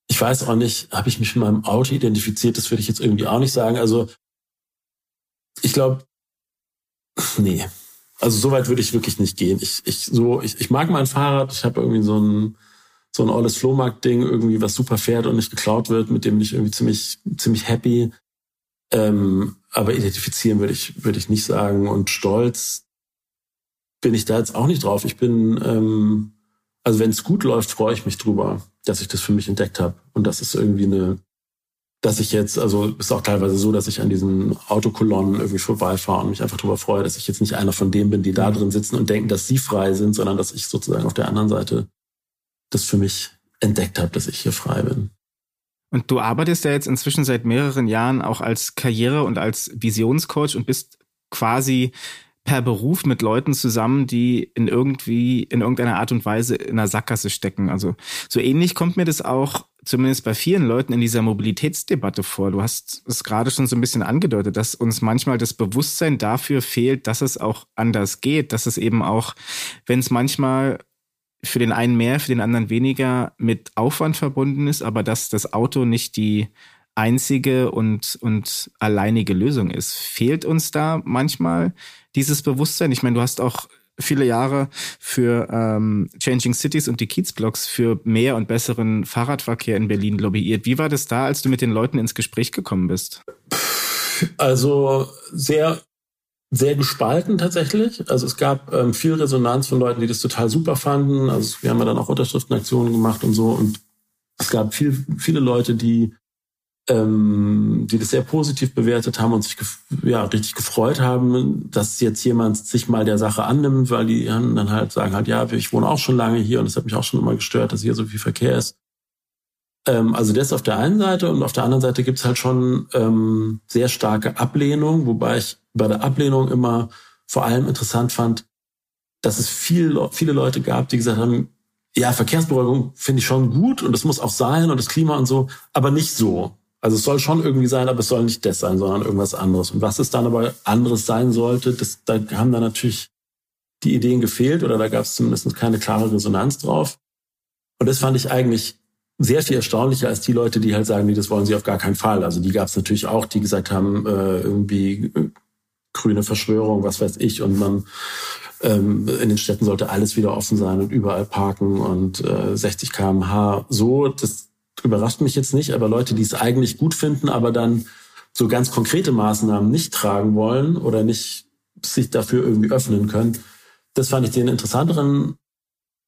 ich weiß auch nicht, habe ich mich mit meinem Auto identifiziert, das würde ich jetzt irgendwie auch nicht sagen. Also ich glaube, nee. Also so weit würde ich wirklich nicht gehen. Ich, ich, so, ich, ich mag mein Fahrrad, ich habe irgendwie so ein, so ein olles Flohmarkt-Ding, irgendwie, was super fährt und nicht geklaut wird, mit dem bin ich irgendwie ziemlich, ziemlich happy. Ähm, aber identifizieren würde ich, würde ich nicht sagen. Und stolz bin ich da jetzt auch nicht drauf. Ich bin, ähm, also wenn es gut läuft, freue ich mich drüber, dass ich das für mich entdeckt habe. Und das ist irgendwie eine, dass ich jetzt, also ist auch teilweise so, dass ich an diesen Autokolonnen irgendwie vorbeifahre und mich einfach darüber freue, dass ich jetzt nicht einer von denen bin, die da drin sitzen und denken, dass sie frei sind, sondern dass ich sozusagen auf der anderen Seite das für mich entdeckt habe, dass ich hier frei bin. Und du arbeitest ja jetzt inzwischen seit mehreren Jahren auch als Karriere- und als Visionscoach und bist quasi per Beruf mit Leuten zusammen, die in irgendwie, in irgendeiner Art und Weise in einer Sackgasse stecken. Also so ähnlich kommt mir das auch zumindest bei vielen Leuten in dieser Mobilitätsdebatte vor. Du hast es gerade schon so ein bisschen angedeutet, dass uns manchmal das Bewusstsein dafür fehlt, dass es auch anders geht, dass es eben auch, wenn es manchmal für den einen mehr, für den anderen weniger mit Aufwand verbunden ist, aber dass das Auto nicht die einzige und, und alleinige Lösung ist. Fehlt uns da manchmal dieses Bewusstsein? Ich meine, du hast auch viele Jahre für ähm, Changing Cities und die Kiezblocks für mehr und besseren Fahrradverkehr in Berlin lobbyiert. Wie war das da, als du mit den Leuten ins Gespräch gekommen bist? Also sehr sehr gespalten tatsächlich. Also es gab ähm, viel Resonanz von Leuten, die das total super fanden. Also wir haben ja dann auch Unterschriftenaktionen gemacht und so. Und es gab viel, viele Leute, die, ähm, die das sehr positiv bewertet haben und sich ja richtig gefreut haben, dass jetzt jemand sich mal der Sache annimmt, weil die dann halt sagen halt, ja, ich wohne auch schon lange hier und es hat mich auch schon immer gestört, dass hier so viel Verkehr ist. Ähm, also das auf der einen Seite und auf der anderen Seite gibt's halt schon ähm, sehr starke Ablehnung, wobei ich bei der Ablehnung immer vor allem interessant fand, dass es viel, viele Leute gab, die gesagt haben, ja, Verkehrsberuhigung finde ich schon gut und es muss auch sein und das Klima und so, aber nicht so. Also es soll schon irgendwie sein, aber es soll nicht das sein, sondern irgendwas anderes. Und was es dann aber anderes sein sollte, das, da haben dann natürlich die Ideen gefehlt oder da gab es zumindest keine klare Resonanz drauf. Und das fand ich eigentlich sehr viel erstaunlicher als die Leute, die halt sagen, nee, das wollen sie auf gar keinen Fall. Also die gab es natürlich auch, die gesagt haben, äh, irgendwie äh, grüne Verschwörung, was weiß ich, und man ähm, in den Städten sollte alles wieder offen sein und überall parken und äh, 60 km/h. So, das überrascht mich jetzt nicht, aber Leute, die es eigentlich gut finden, aber dann so ganz konkrete Maßnahmen nicht tragen wollen oder nicht sich dafür irgendwie öffnen können. Das fand ich den interessanteren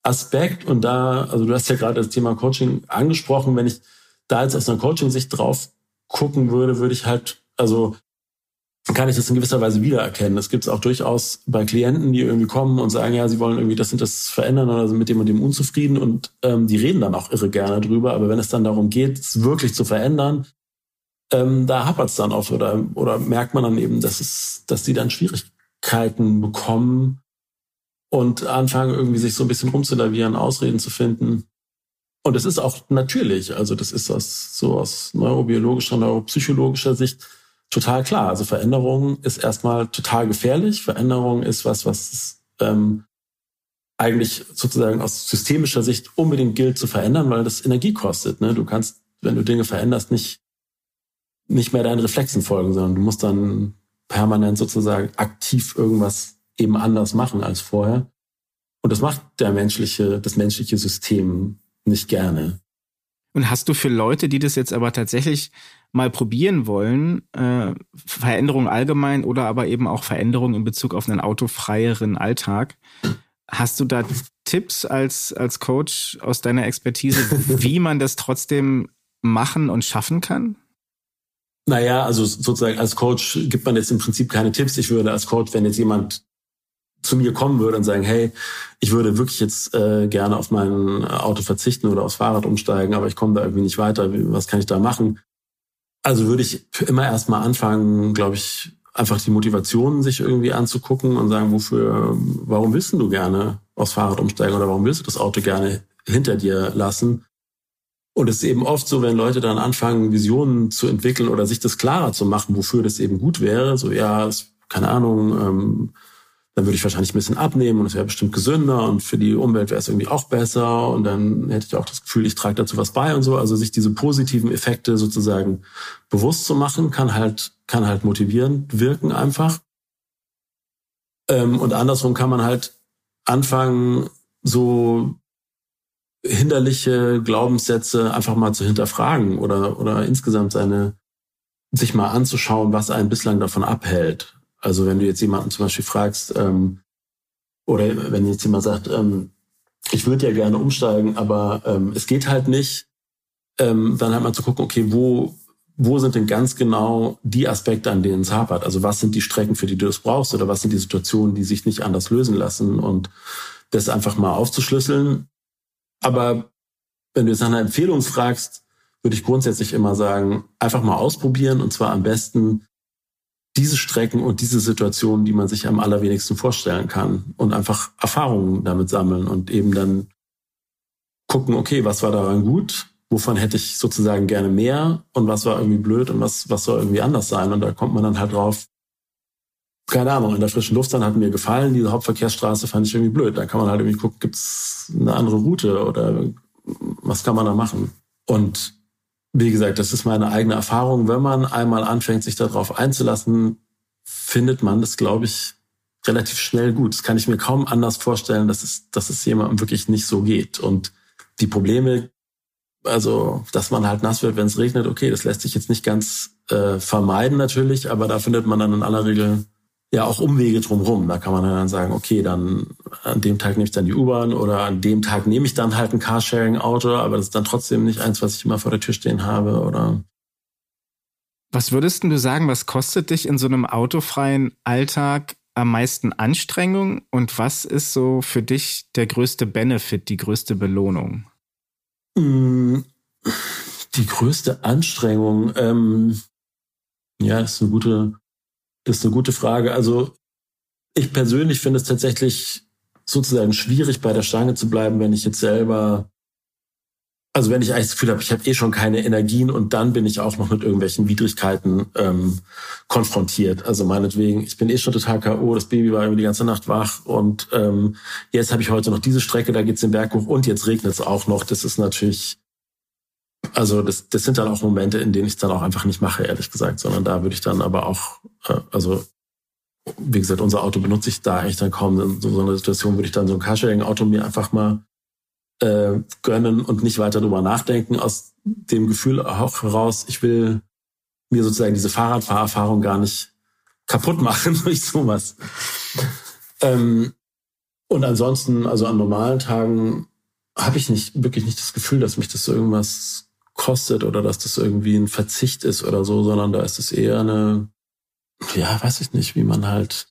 Aspekt. Und da, also du hast ja gerade das Thema Coaching angesprochen, wenn ich da jetzt aus einer Coaching-Sicht drauf gucken würde, würde ich halt, also kann ich das in gewisser Weise wiedererkennen. Es gibt es auch durchaus bei Klienten, die irgendwie kommen und sagen, ja, sie wollen irgendwie das und das verändern oder sind mit dem und dem unzufrieden und ähm, die reden dann auch irre gerne drüber. Aber wenn es dann darum geht, es wirklich zu verändern, ähm, da hapert es dann oft oder, oder merkt man dann eben, dass es, dass die dann Schwierigkeiten bekommen und anfangen irgendwie sich so ein bisschen rumzulavieren, Ausreden zu finden. Und es ist auch natürlich, also das ist aus, so aus neurobiologischer, neuropsychologischer Sicht total klar. Also Veränderung ist erstmal total gefährlich. Veränderung ist was, was ähm, eigentlich sozusagen aus systemischer Sicht unbedingt gilt zu verändern, weil das Energie kostet. Ne? Du kannst, wenn du Dinge veränderst, nicht, nicht mehr deinen Reflexen folgen, sondern du musst dann permanent sozusagen aktiv irgendwas eben anders machen als vorher. Und das macht der menschliche, das menschliche System nicht gerne. Und hast du für Leute, die das jetzt aber tatsächlich mal probieren wollen, äh, Veränderungen allgemein oder aber eben auch Veränderungen in Bezug auf einen autofreieren Alltag, hast du da Tipps als, als Coach aus deiner Expertise, wie man das trotzdem machen und schaffen kann? Naja, also sozusagen als Coach gibt man jetzt im Prinzip keine Tipps. Ich würde als Coach, wenn jetzt jemand zu mir kommen würde und sagen, hey, ich würde wirklich jetzt äh, gerne auf mein Auto verzichten oder aufs Fahrrad umsteigen, aber ich komme da irgendwie nicht weiter, was kann ich da machen? Also würde ich immer erstmal anfangen, glaube ich, einfach die Motivation sich irgendwie anzugucken und sagen, wofür, warum willst du gerne aufs Fahrrad umsteigen oder warum willst du das Auto gerne hinter dir lassen? Und es ist eben oft so, wenn Leute dann anfangen, Visionen zu entwickeln oder sich das klarer zu machen, wofür das eben gut wäre, so ja, keine Ahnung, ähm, dann würde ich wahrscheinlich ein bisschen abnehmen und es wäre bestimmt gesünder und für die Umwelt wäre es irgendwie auch besser und dann hätte ich auch das Gefühl, ich trage dazu was bei und so. Also sich diese positiven Effekte sozusagen bewusst zu machen, kann halt, kann halt motivierend wirken einfach. Ähm, und andersrum kann man halt anfangen, so hinderliche Glaubenssätze einfach mal zu hinterfragen oder, oder insgesamt seine, sich mal anzuschauen, was einen bislang davon abhält. Also wenn du jetzt jemanden zum Beispiel fragst, ähm, oder wenn jetzt jemand sagt, ähm, ich würde ja gerne umsteigen, aber ähm, es geht halt nicht, ähm, dann halt mal zu gucken, okay, wo, wo sind denn ganz genau die Aspekte, an denen es hapert? Also was sind die Strecken, für die du es brauchst oder was sind die Situationen, die sich nicht anders lösen lassen und das einfach mal aufzuschlüsseln. Aber wenn du jetzt nach einer Empfehlung fragst, würde ich grundsätzlich immer sagen, einfach mal ausprobieren und zwar am besten diese Strecken und diese Situationen, die man sich am allerwenigsten vorstellen kann und einfach Erfahrungen damit sammeln und eben dann gucken, okay, was war daran gut, wovon hätte ich sozusagen gerne mehr und was war irgendwie blöd und was, was soll irgendwie anders sein. Und da kommt man dann halt drauf, keine Ahnung, in der frischen Luft dann hat mir gefallen, diese Hauptverkehrsstraße fand ich irgendwie blöd. Da kann man halt irgendwie gucken, gibt's eine andere Route oder was kann man da machen? Und wie gesagt, das ist meine eigene Erfahrung. Wenn man einmal anfängt, sich darauf einzulassen, findet man das, glaube ich, relativ schnell gut. Das kann ich mir kaum anders vorstellen, dass es, dass es jemandem wirklich nicht so geht. Und die Probleme, also, dass man halt nass wird, wenn es regnet, okay, das lässt sich jetzt nicht ganz äh, vermeiden natürlich, aber da findet man dann in aller Regel ja auch Umwege drumherum. Da kann man dann sagen, okay, dann an dem Tag nehme ich dann die U-Bahn oder an dem Tag nehme ich dann halt ein Carsharing-Auto, aber das ist dann trotzdem nicht eins, was ich immer vor der Tür stehen habe oder. Was würdest du sagen, was kostet dich in so einem autofreien Alltag am meisten Anstrengung und was ist so für dich der größte Benefit, die größte Belohnung? Mm, die größte Anstrengung, ähm, ja, ist eine gute, das ist eine gute Frage. Also ich persönlich finde es tatsächlich sozusagen schwierig, bei der Stange zu bleiben, wenn ich jetzt selber, also wenn ich eigentlich das Gefühl habe, ich habe eh schon keine Energien und dann bin ich auch noch mit irgendwelchen Widrigkeiten ähm, konfrontiert. Also meinetwegen, ich bin eh schon total K.O., das Baby war irgendwie die ganze Nacht wach und ähm, jetzt habe ich heute noch diese Strecke, da geht's den Berg hoch und jetzt regnet es auch noch. Das ist natürlich also das, das sind dann auch Momente, in denen ich es dann auch einfach nicht mache, ehrlich gesagt, sondern da würde ich dann aber auch, also wie gesagt, unser Auto benutze ich da eigentlich dann kaum. In so, einer Situation würde ich dann so ein Carsharing-Auto mir einfach mal äh, gönnen und nicht weiter drüber nachdenken, aus dem Gefühl auch heraus, ich will mir sozusagen diese Fahrradfahrerfahrung gar nicht kaputt machen durch sowas. Ähm, und ansonsten, also an normalen Tagen habe ich nicht wirklich nicht das Gefühl, dass mich das irgendwas kostet oder dass das irgendwie ein Verzicht ist oder so, sondern da ist es eher eine, ja, weiß ich nicht, wie man halt,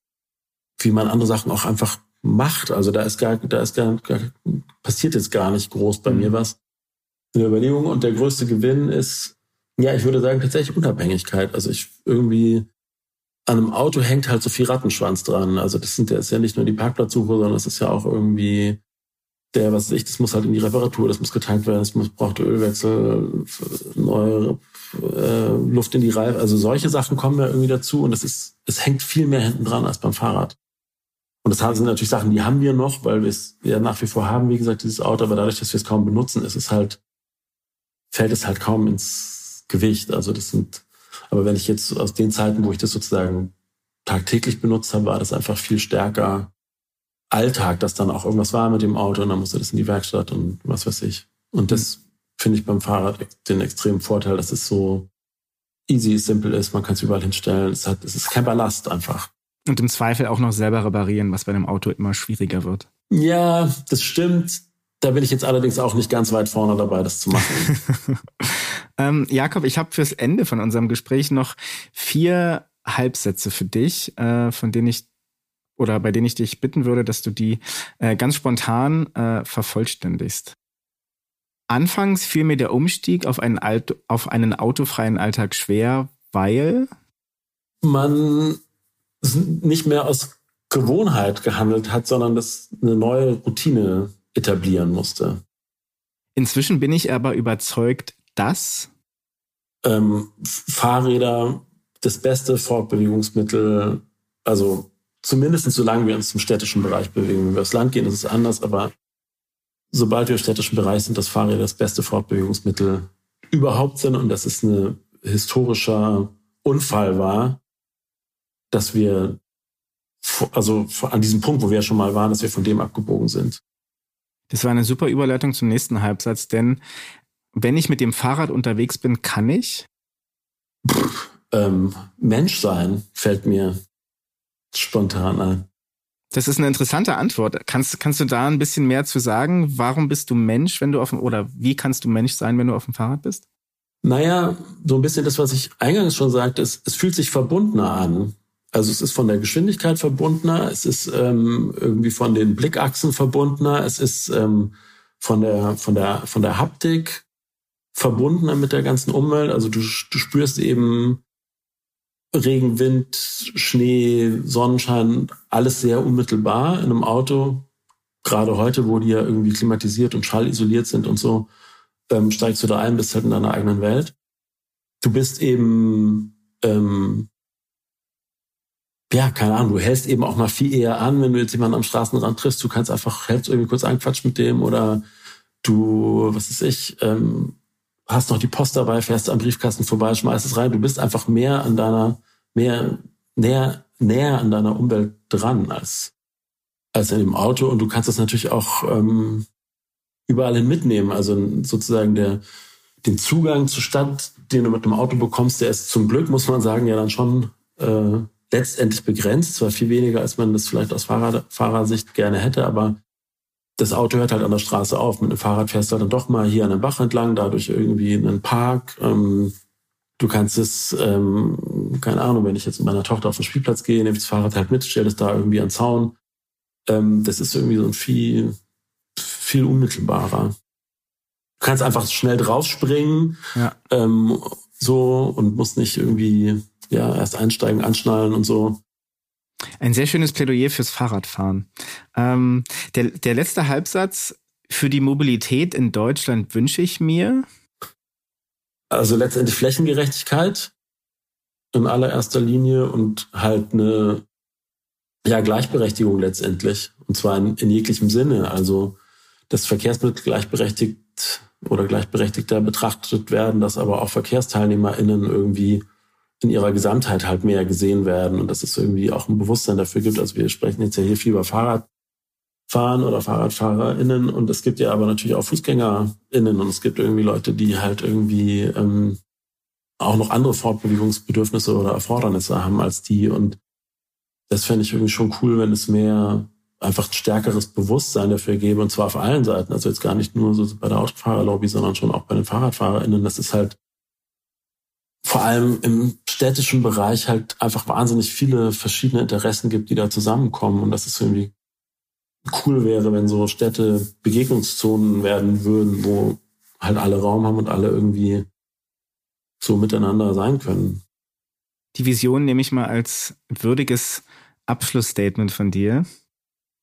wie man andere Sachen auch einfach macht. Also da ist gar, da ist gar, gar passiert jetzt gar nicht groß bei mhm. mir was in der Überlegung. Und der größte Gewinn ist, ja, ich würde sagen, tatsächlich Unabhängigkeit. Also ich irgendwie an einem Auto hängt halt so viel Rattenschwanz dran. Also das sind ja, ist ja nicht nur die Parkplatzsuche, sondern es ist ja auch irgendwie der, was ich, das muss halt in die Reparatur, das muss getankt werden, es muss, braucht Ölwechsel, neue äh, Luft in die Reifen. Also solche Sachen kommen ja irgendwie dazu und es ist, es hängt viel mehr hinten dran als beim Fahrrad. Und das sind natürlich Sachen, die haben wir noch, weil wir es ja nach wie vor haben, wie gesagt, dieses Auto, aber dadurch, dass wir es kaum benutzen, ist es halt, fällt es halt kaum ins Gewicht. Also das sind, aber wenn ich jetzt aus den Zeiten, wo ich das sozusagen tagtäglich benutzt habe, war das einfach viel stärker Alltag, dass dann auch irgendwas war mit dem Auto und dann musste das in die Werkstatt und was weiß ich. Und das finde ich beim Fahrrad den extremen Vorteil, dass es so easy, simpel ist. Man kann es überall hinstellen. Es, hat, es ist kein Ballast einfach. Und im Zweifel auch noch selber reparieren, was bei einem Auto immer schwieriger wird. Ja, das stimmt. Da bin ich jetzt allerdings auch nicht ganz weit vorne dabei, das zu machen. ähm, Jakob, ich habe fürs Ende von unserem Gespräch noch vier Halbsätze für dich, äh, von denen ich oder bei denen ich dich bitten würde, dass du die äh, ganz spontan äh, vervollständigst. Anfangs fiel mir der Umstieg auf einen, Alt auf einen autofreien Alltag schwer, weil man nicht mehr aus Gewohnheit gehandelt hat, sondern das eine neue Routine etablieren musste. Inzwischen bin ich aber überzeugt, dass ähm, Fahrräder das beste Fortbewegungsmittel, also zumindest solange wir uns im städtischen Bereich bewegen. Wenn wir aufs Land gehen, ist es anders, aber sobald wir im städtischen Bereich sind, das Fahrräder das beste Fortbewegungsmittel überhaupt sind und dass es ein historischer Unfall war, dass wir also an diesem Punkt, wo wir ja schon mal waren, dass wir von dem abgebogen sind. Das war eine super Überleitung zum nächsten Halbsatz, denn wenn ich mit dem Fahrrad unterwegs bin, kann ich Pff, ähm, Mensch sein, fällt mir spontan ein. Das ist eine interessante Antwort. Kannst, kannst du da ein bisschen mehr zu sagen? Warum bist du Mensch, wenn du auf dem, oder wie kannst du Mensch sein, wenn du auf dem Fahrrad bist? Naja, so ein bisschen das, was ich eingangs schon sagte, es, es fühlt sich verbundener an. Also es ist von der Geschwindigkeit verbundener, es ist ähm, irgendwie von den Blickachsen verbundener, es ist ähm, von der von der von der Haptik verbundener mit der ganzen Umwelt. Also du, du spürst eben Regen, Wind, Schnee, Sonnenschein, alles sehr unmittelbar in einem Auto. Gerade heute, wo die ja irgendwie klimatisiert und schallisoliert sind und so, ähm, steigst du da ein, bist halt in deiner eigenen Welt. Du bist eben, ähm, ja, keine Ahnung, du hältst eben auch mal viel eher an, wenn du jetzt jemanden am Straßenrand triffst. Du kannst einfach, hältst irgendwie kurz anquatschen mit dem oder du, was ist ich, ähm, hast noch die Post dabei, fährst am Briefkasten vorbei, schmeißt es rein. Du bist einfach mehr an deiner, mehr, näher, näher an deiner Umwelt dran als, als in dem Auto. Und du kannst das natürlich auch ähm, überall hin mitnehmen. Also sozusagen der, den Zugang zur Stadt, den du mit dem Auto bekommst, der ist zum Glück, muss man sagen, ja dann schon äh, letztendlich begrenzt. Zwar viel weniger, als man das vielleicht aus Fahrer, Fahrersicht gerne hätte, aber das Auto hört halt an der Straße auf. Mit dem Fahrrad fährst du dann doch mal hier an den Bach entlang, dadurch irgendwie in einen Park. Ähm, du kannst es, ähm, keine Ahnung, wenn ich jetzt mit meiner Tochter auf den Spielplatz gehe, nehme ich das Fahrrad halt mit, stelle es da irgendwie an den Zaun. Ähm, das ist irgendwie so ein viel, viel unmittelbarer. Du kannst einfach schnell draufspringen, ja. ähm, so und musst nicht irgendwie ja erst einsteigen, anschnallen und so. Ein sehr schönes Plädoyer fürs Fahrradfahren. Ähm, der, der letzte Halbsatz für die Mobilität in Deutschland wünsche ich mir. Also letztendlich Flächengerechtigkeit in allererster Linie und halt eine ja, Gleichberechtigung letztendlich. Und zwar in, in jeglichem Sinne. Also das Verkehrsmittel gleichberechtigt oder gleichberechtigter betrachtet werden, dass aber auch VerkehrsteilnehmerInnen irgendwie in ihrer Gesamtheit halt mehr gesehen werden und dass es irgendwie auch ein Bewusstsein dafür gibt. Also wir sprechen jetzt ja hier viel über Fahrradfahren oder FahrradfahrerInnen und es gibt ja aber natürlich auch FußgängerInnen und es gibt irgendwie Leute, die halt irgendwie ähm, auch noch andere Fortbewegungsbedürfnisse oder Erfordernisse haben als die. Und das fände ich irgendwie schon cool, wenn es mehr einfach ein stärkeres Bewusstsein dafür gäbe, und zwar auf allen Seiten. Also jetzt gar nicht nur so bei der Autofahrerlobby, sondern schon auch bei den FahrradfahrerInnen. Das ist halt vor allem im städtischen Bereich halt einfach wahnsinnig viele verschiedene Interessen gibt, die da zusammenkommen. Und dass es irgendwie cool wäre, wenn so Städte Begegnungszonen werden würden, wo halt alle Raum haben und alle irgendwie so miteinander sein können. Die Vision nehme ich mal als würdiges Abschlussstatement von dir.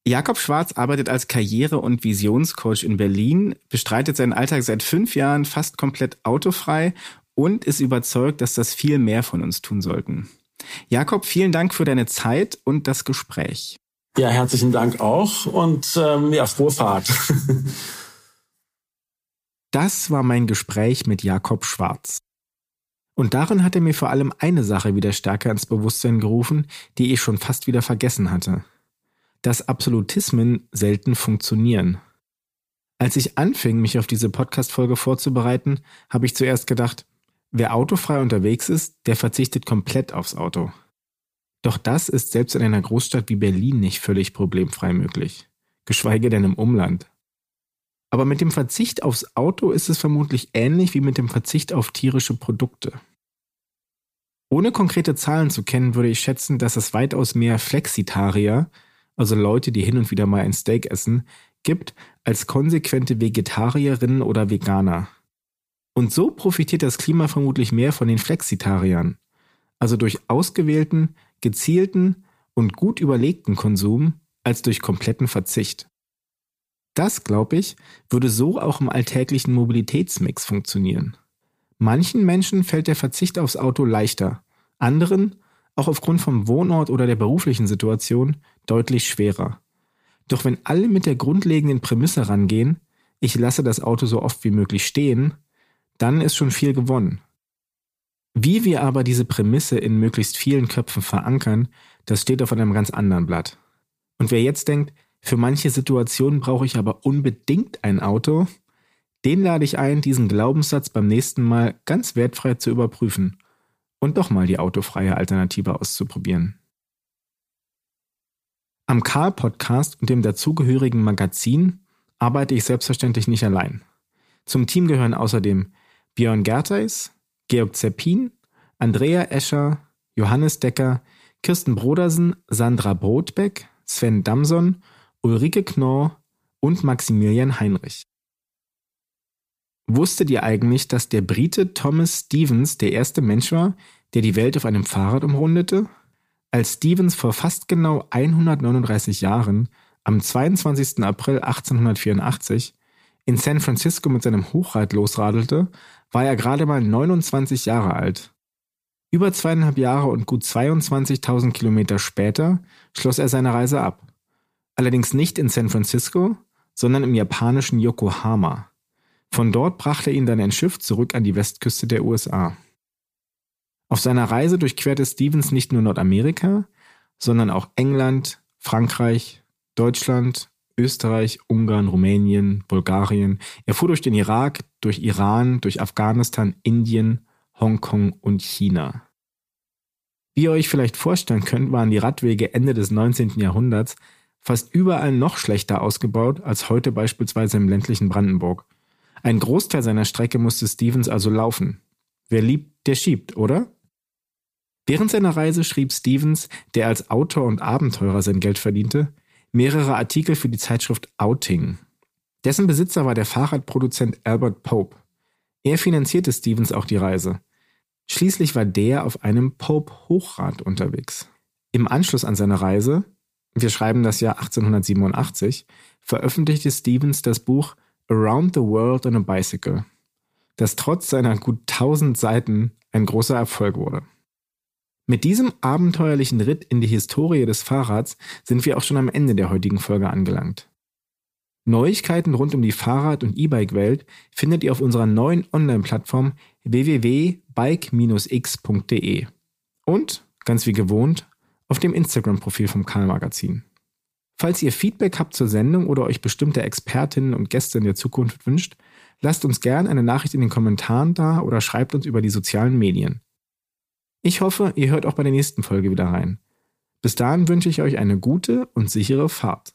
Jakob Schwarz arbeitet als Karriere- und Visionscoach in Berlin, bestreitet seinen Alltag seit fünf Jahren fast komplett autofrei und ist überzeugt, dass das viel mehr von uns tun sollten. Jakob, vielen Dank für deine Zeit und das Gespräch. Ja, herzlichen Dank auch und ähm, ja, frohe Fahrt. das war mein Gespräch mit Jakob Schwarz. Und darin hat er mir vor allem eine Sache wieder stärker ins Bewusstsein gerufen, die ich schon fast wieder vergessen hatte. Dass Absolutismen selten funktionieren. Als ich anfing, mich auf diese Podcast-Folge vorzubereiten, habe ich zuerst gedacht, wer autofrei unterwegs ist, der verzichtet komplett aufs Auto. Doch das ist selbst in einer Großstadt wie Berlin nicht völlig problemfrei möglich, geschweige denn im Umland. Aber mit dem Verzicht aufs Auto ist es vermutlich ähnlich wie mit dem Verzicht auf tierische Produkte. Ohne konkrete Zahlen zu kennen, würde ich schätzen, dass es weitaus mehr Flexitarier, also Leute, die hin und wieder mal ein Steak essen, gibt, als konsequente Vegetarierinnen oder Veganer. Und so profitiert das Klima vermutlich mehr von den Flexitariern, also durch ausgewählten, gezielten und gut überlegten Konsum als durch kompletten Verzicht. Das, glaube ich, würde so auch im alltäglichen Mobilitätsmix funktionieren. Manchen Menschen fällt der Verzicht aufs Auto leichter, anderen, auch aufgrund vom Wohnort oder der beruflichen Situation, deutlich schwerer. Doch wenn alle mit der grundlegenden Prämisse rangehen, ich lasse das Auto so oft wie möglich stehen, dann ist schon viel gewonnen. Wie wir aber diese Prämisse in möglichst vielen Köpfen verankern, das steht auf einem ganz anderen Blatt. Und wer jetzt denkt, für manche Situationen brauche ich aber unbedingt ein Auto, den lade ich ein, diesen Glaubenssatz beim nächsten Mal ganz wertfrei zu überprüfen und doch mal die autofreie Alternative auszuprobieren. Am Karl-Podcast und dem dazugehörigen Magazin arbeite ich selbstverständlich nicht allein. Zum Team gehören außerdem Björn Gertheis, Georg Zeppin, Andrea Escher, Johannes Decker, Kirsten Brodersen, Sandra Brotbeck, Sven Damson, Ulrike Knorr und Maximilian Heinrich. Wusstet ihr eigentlich, dass der Brite Thomas Stevens der erste Mensch war, der die Welt auf einem Fahrrad umrundete? Als Stevens vor fast genau 139 Jahren, am 22. April 1884, in San Francisco mit seinem Hochrad losradelte, war er gerade mal 29 Jahre alt. Über zweieinhalb Jahre und gut 22.000 Kilometer später schloss er seine Reise ab. Allerdings nicht in San Francisco, sondern im japanischen Yokohama. Von dort brachte ihn dann ein Schiff zurück an die Westküste der USA. Auf seiner Reise durchquerte Stevens nicht nur Nordamerika, sondern auch England, Frankreich, Deutschland, Österreich, Ungarn, Rumänien, Bulgarien. Er fuhr durch den Irak, durch Iran, durch Afghanistan, Indien, Hongkong und China. Wie ihr euch vielleicht vorstellen könnt, waren die Radwege Ende des 19. Jahrhunderts fast überall noch schlechter ausgebaut als heute beispielsweise im ländlichen Brandenburg. Ein Großteil seiner Strecke musste Stevens also laufen. Wer liebt, der schiebt, oder? Während seiner Reise schrieb Stevens, der als Autor und Abenteurer sein Geld verdiente, mehrere Artikel für die Zeitschrift Outing. Dessen Besitzer war der Fahrradproduzent Albert Pope. Er finanzierte Stevens auch die Reise. Schließlich war der auf einem Pope-Hochrad unterwegs. Im Anschluss an seine Reise, wir schreiben das Jahr 1887, veröffentlichte Stevens das Buch Around the World on a Bicycle, das trotz seiner gut 1000 Seiten ein großer Erfolg wurde. Mit diesem abenteuerlichen Ritt in die Historie des Fahrrads sind wir auch schon am Ende der heutigen Folge angelangt. Neuigkeiten rund um die Fahrrad- und E-Bike-Welt findet ihr auf unserer neuen Online-Plattform www.bike-x.de und, ganz wie gewohnt, auf dem Instagram-Profil vom Karl-Magazin. Falls ihr Feedback habt zur Sendung oder euch bestimmte Expertinnen und Gäste in der Zukunft wünscht, Lasst uns gern eine Nachricht in den Kommentaren da oder schreibt uns über die sozialen Medien. Ich hoffe, ihr hört auch bei der nächsten Folge wieder rein. Bis dahin wünsche ich euch eine gute und sichere Fahrt.